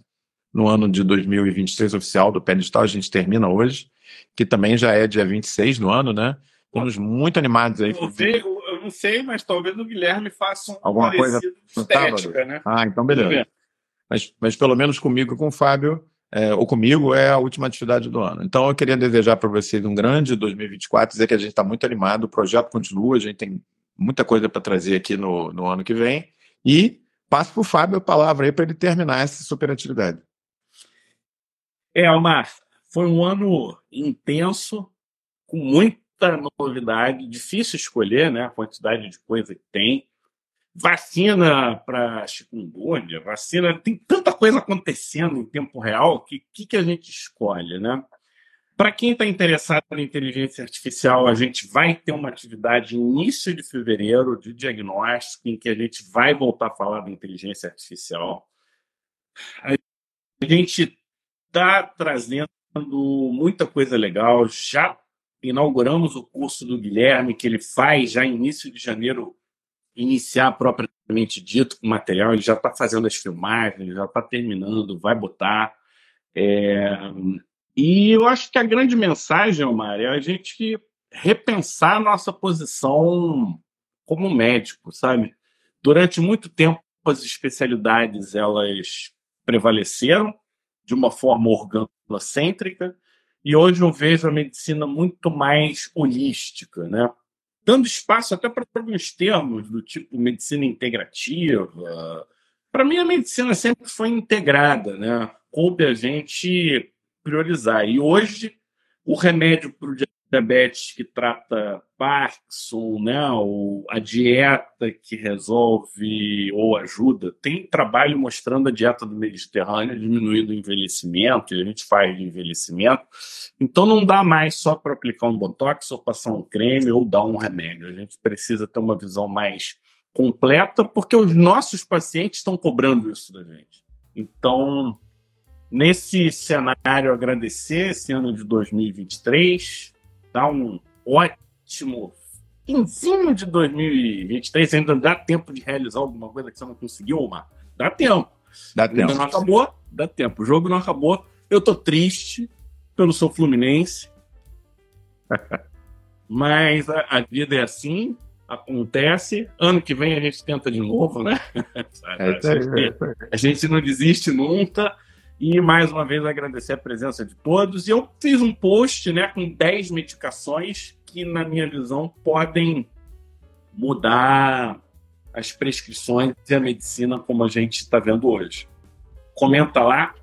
no ano de 2023 oficial do Pé Digital, a gente termina hoje, que também já é dia 26 do ano, né? Estamos muito animados aí. Eu, vi, eu não sei, mas talvez o Guilherme faça um Alguma coisa estética, né? Ah, então beleza. Mas, mas pelo menos comigo e com o Fábio, é, ou comigo, é a última atividade do ano. Então eu queria desejar para vocês um grande 2024, dizer que a gente está muito animado, o projeto continua, a gente tem muita coisa para trazer aqui no, no ano que vem. E passo para o Fábio a palavra aí para ele terminar essa super atividade. É, Omar, foi um ano intenso, com muita novidade, difícil escolher né, a quantidade de coisa que tem. Vacina para chikungunya, vacina, tem tanta coisa acontecendo em tempo real que que, que a gente escolhe, né? Para quem está interessado em inteligência artificial, a gente vai ter uma atividade início de fevereiro de diagnóstico em que a gente vai voltar a falar da inteligência artificial. A gente está trazendo muita coisa legal. Já inauguramos o curso do Guilherme, que ele faz já início de janeiro, iniciar propriamente dito o material. Ele já está fazendo as filmagens, já está terminando, vai botar. É... E eu acho que a grande mensagem, Omar, é a gente repensar a nossa posição como médico, sabe? Durante muito tempo, as especialidades elas prevaleceram de uma forma organocêntrica, e hoje eu vejo a medicina muito mais holística, né? Dando espaço até para alguns termos do tipo medicina integrativa. Para mim, a medicina sempre foi integrada, né? coube a gente priorizar. E hoje, o remédio para o diabetes que trata Parkinson, né, ou a dieta que resolve ou ajuda. Tem trabalho mostrando a dieta do Mediterrâneo diminuindo o envelhecimento, e a gente faz de envelhecimento. Então não dá mais só para aplicar um botox ou passar um creme ou dar um remédio. A gente precisa ter uma visão mais completa, porque os nossos pacientes estão cobrando isso da gente. Então, nesse cenário, agradecer esse ano de 2023 dar um ótimo finzinho de 2023. Ainda dá tempo de realizar alguma coisa que você não conseguiu, Omar? Dá tempo. Dá tempo. Ainda não acabou? Dá tempo. O jogo não acabou. Eu tô triste pelo seu Fluminense. Mas a, a, vida é assim, acontece. Ano que vem a gente tenta de novo, né? É, a, gente, a gente não desiste nunca. E mais uma vez agradecer a presença de todos. E eu fiz um post né, com 10 medicações que, na minha visão, podem mudar as prescrições e a medicina como a gente está vendo hoje. Comenta lá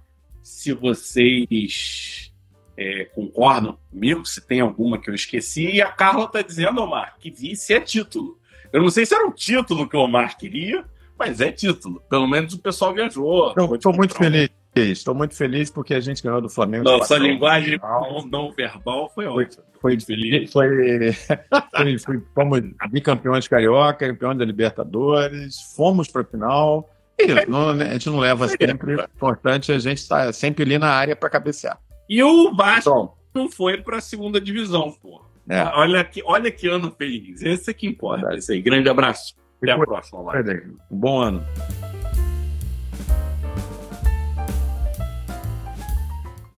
se vocês é, concordam comigo, se tem alguma que eu esqueci. E a Carla está dizendo, Omar, que vice é título. Eu não sei se era o título que o Omar queria, mas é título. Pelo menos o pessoal viajou. Estou muito feliz. Estou muito feliz porque a gente ganhou do Flamengo. Nossa linguagem não, não verbal foi ótima. Foi, foi, foi, foi, foi, fomos bicampeões carioca, campeões da Libertadores, fomos para a final. E não, né, a gente não leva sempre. O importante é a gente estar tá sempre ali na área para cabecear. E o Vasco então, não foi para a segunda divisão, pô. É. Olha, que, olha que ano feliz. Esse é que importa. Esse aí. Grande abraço. Até a próxima. Um bom ano.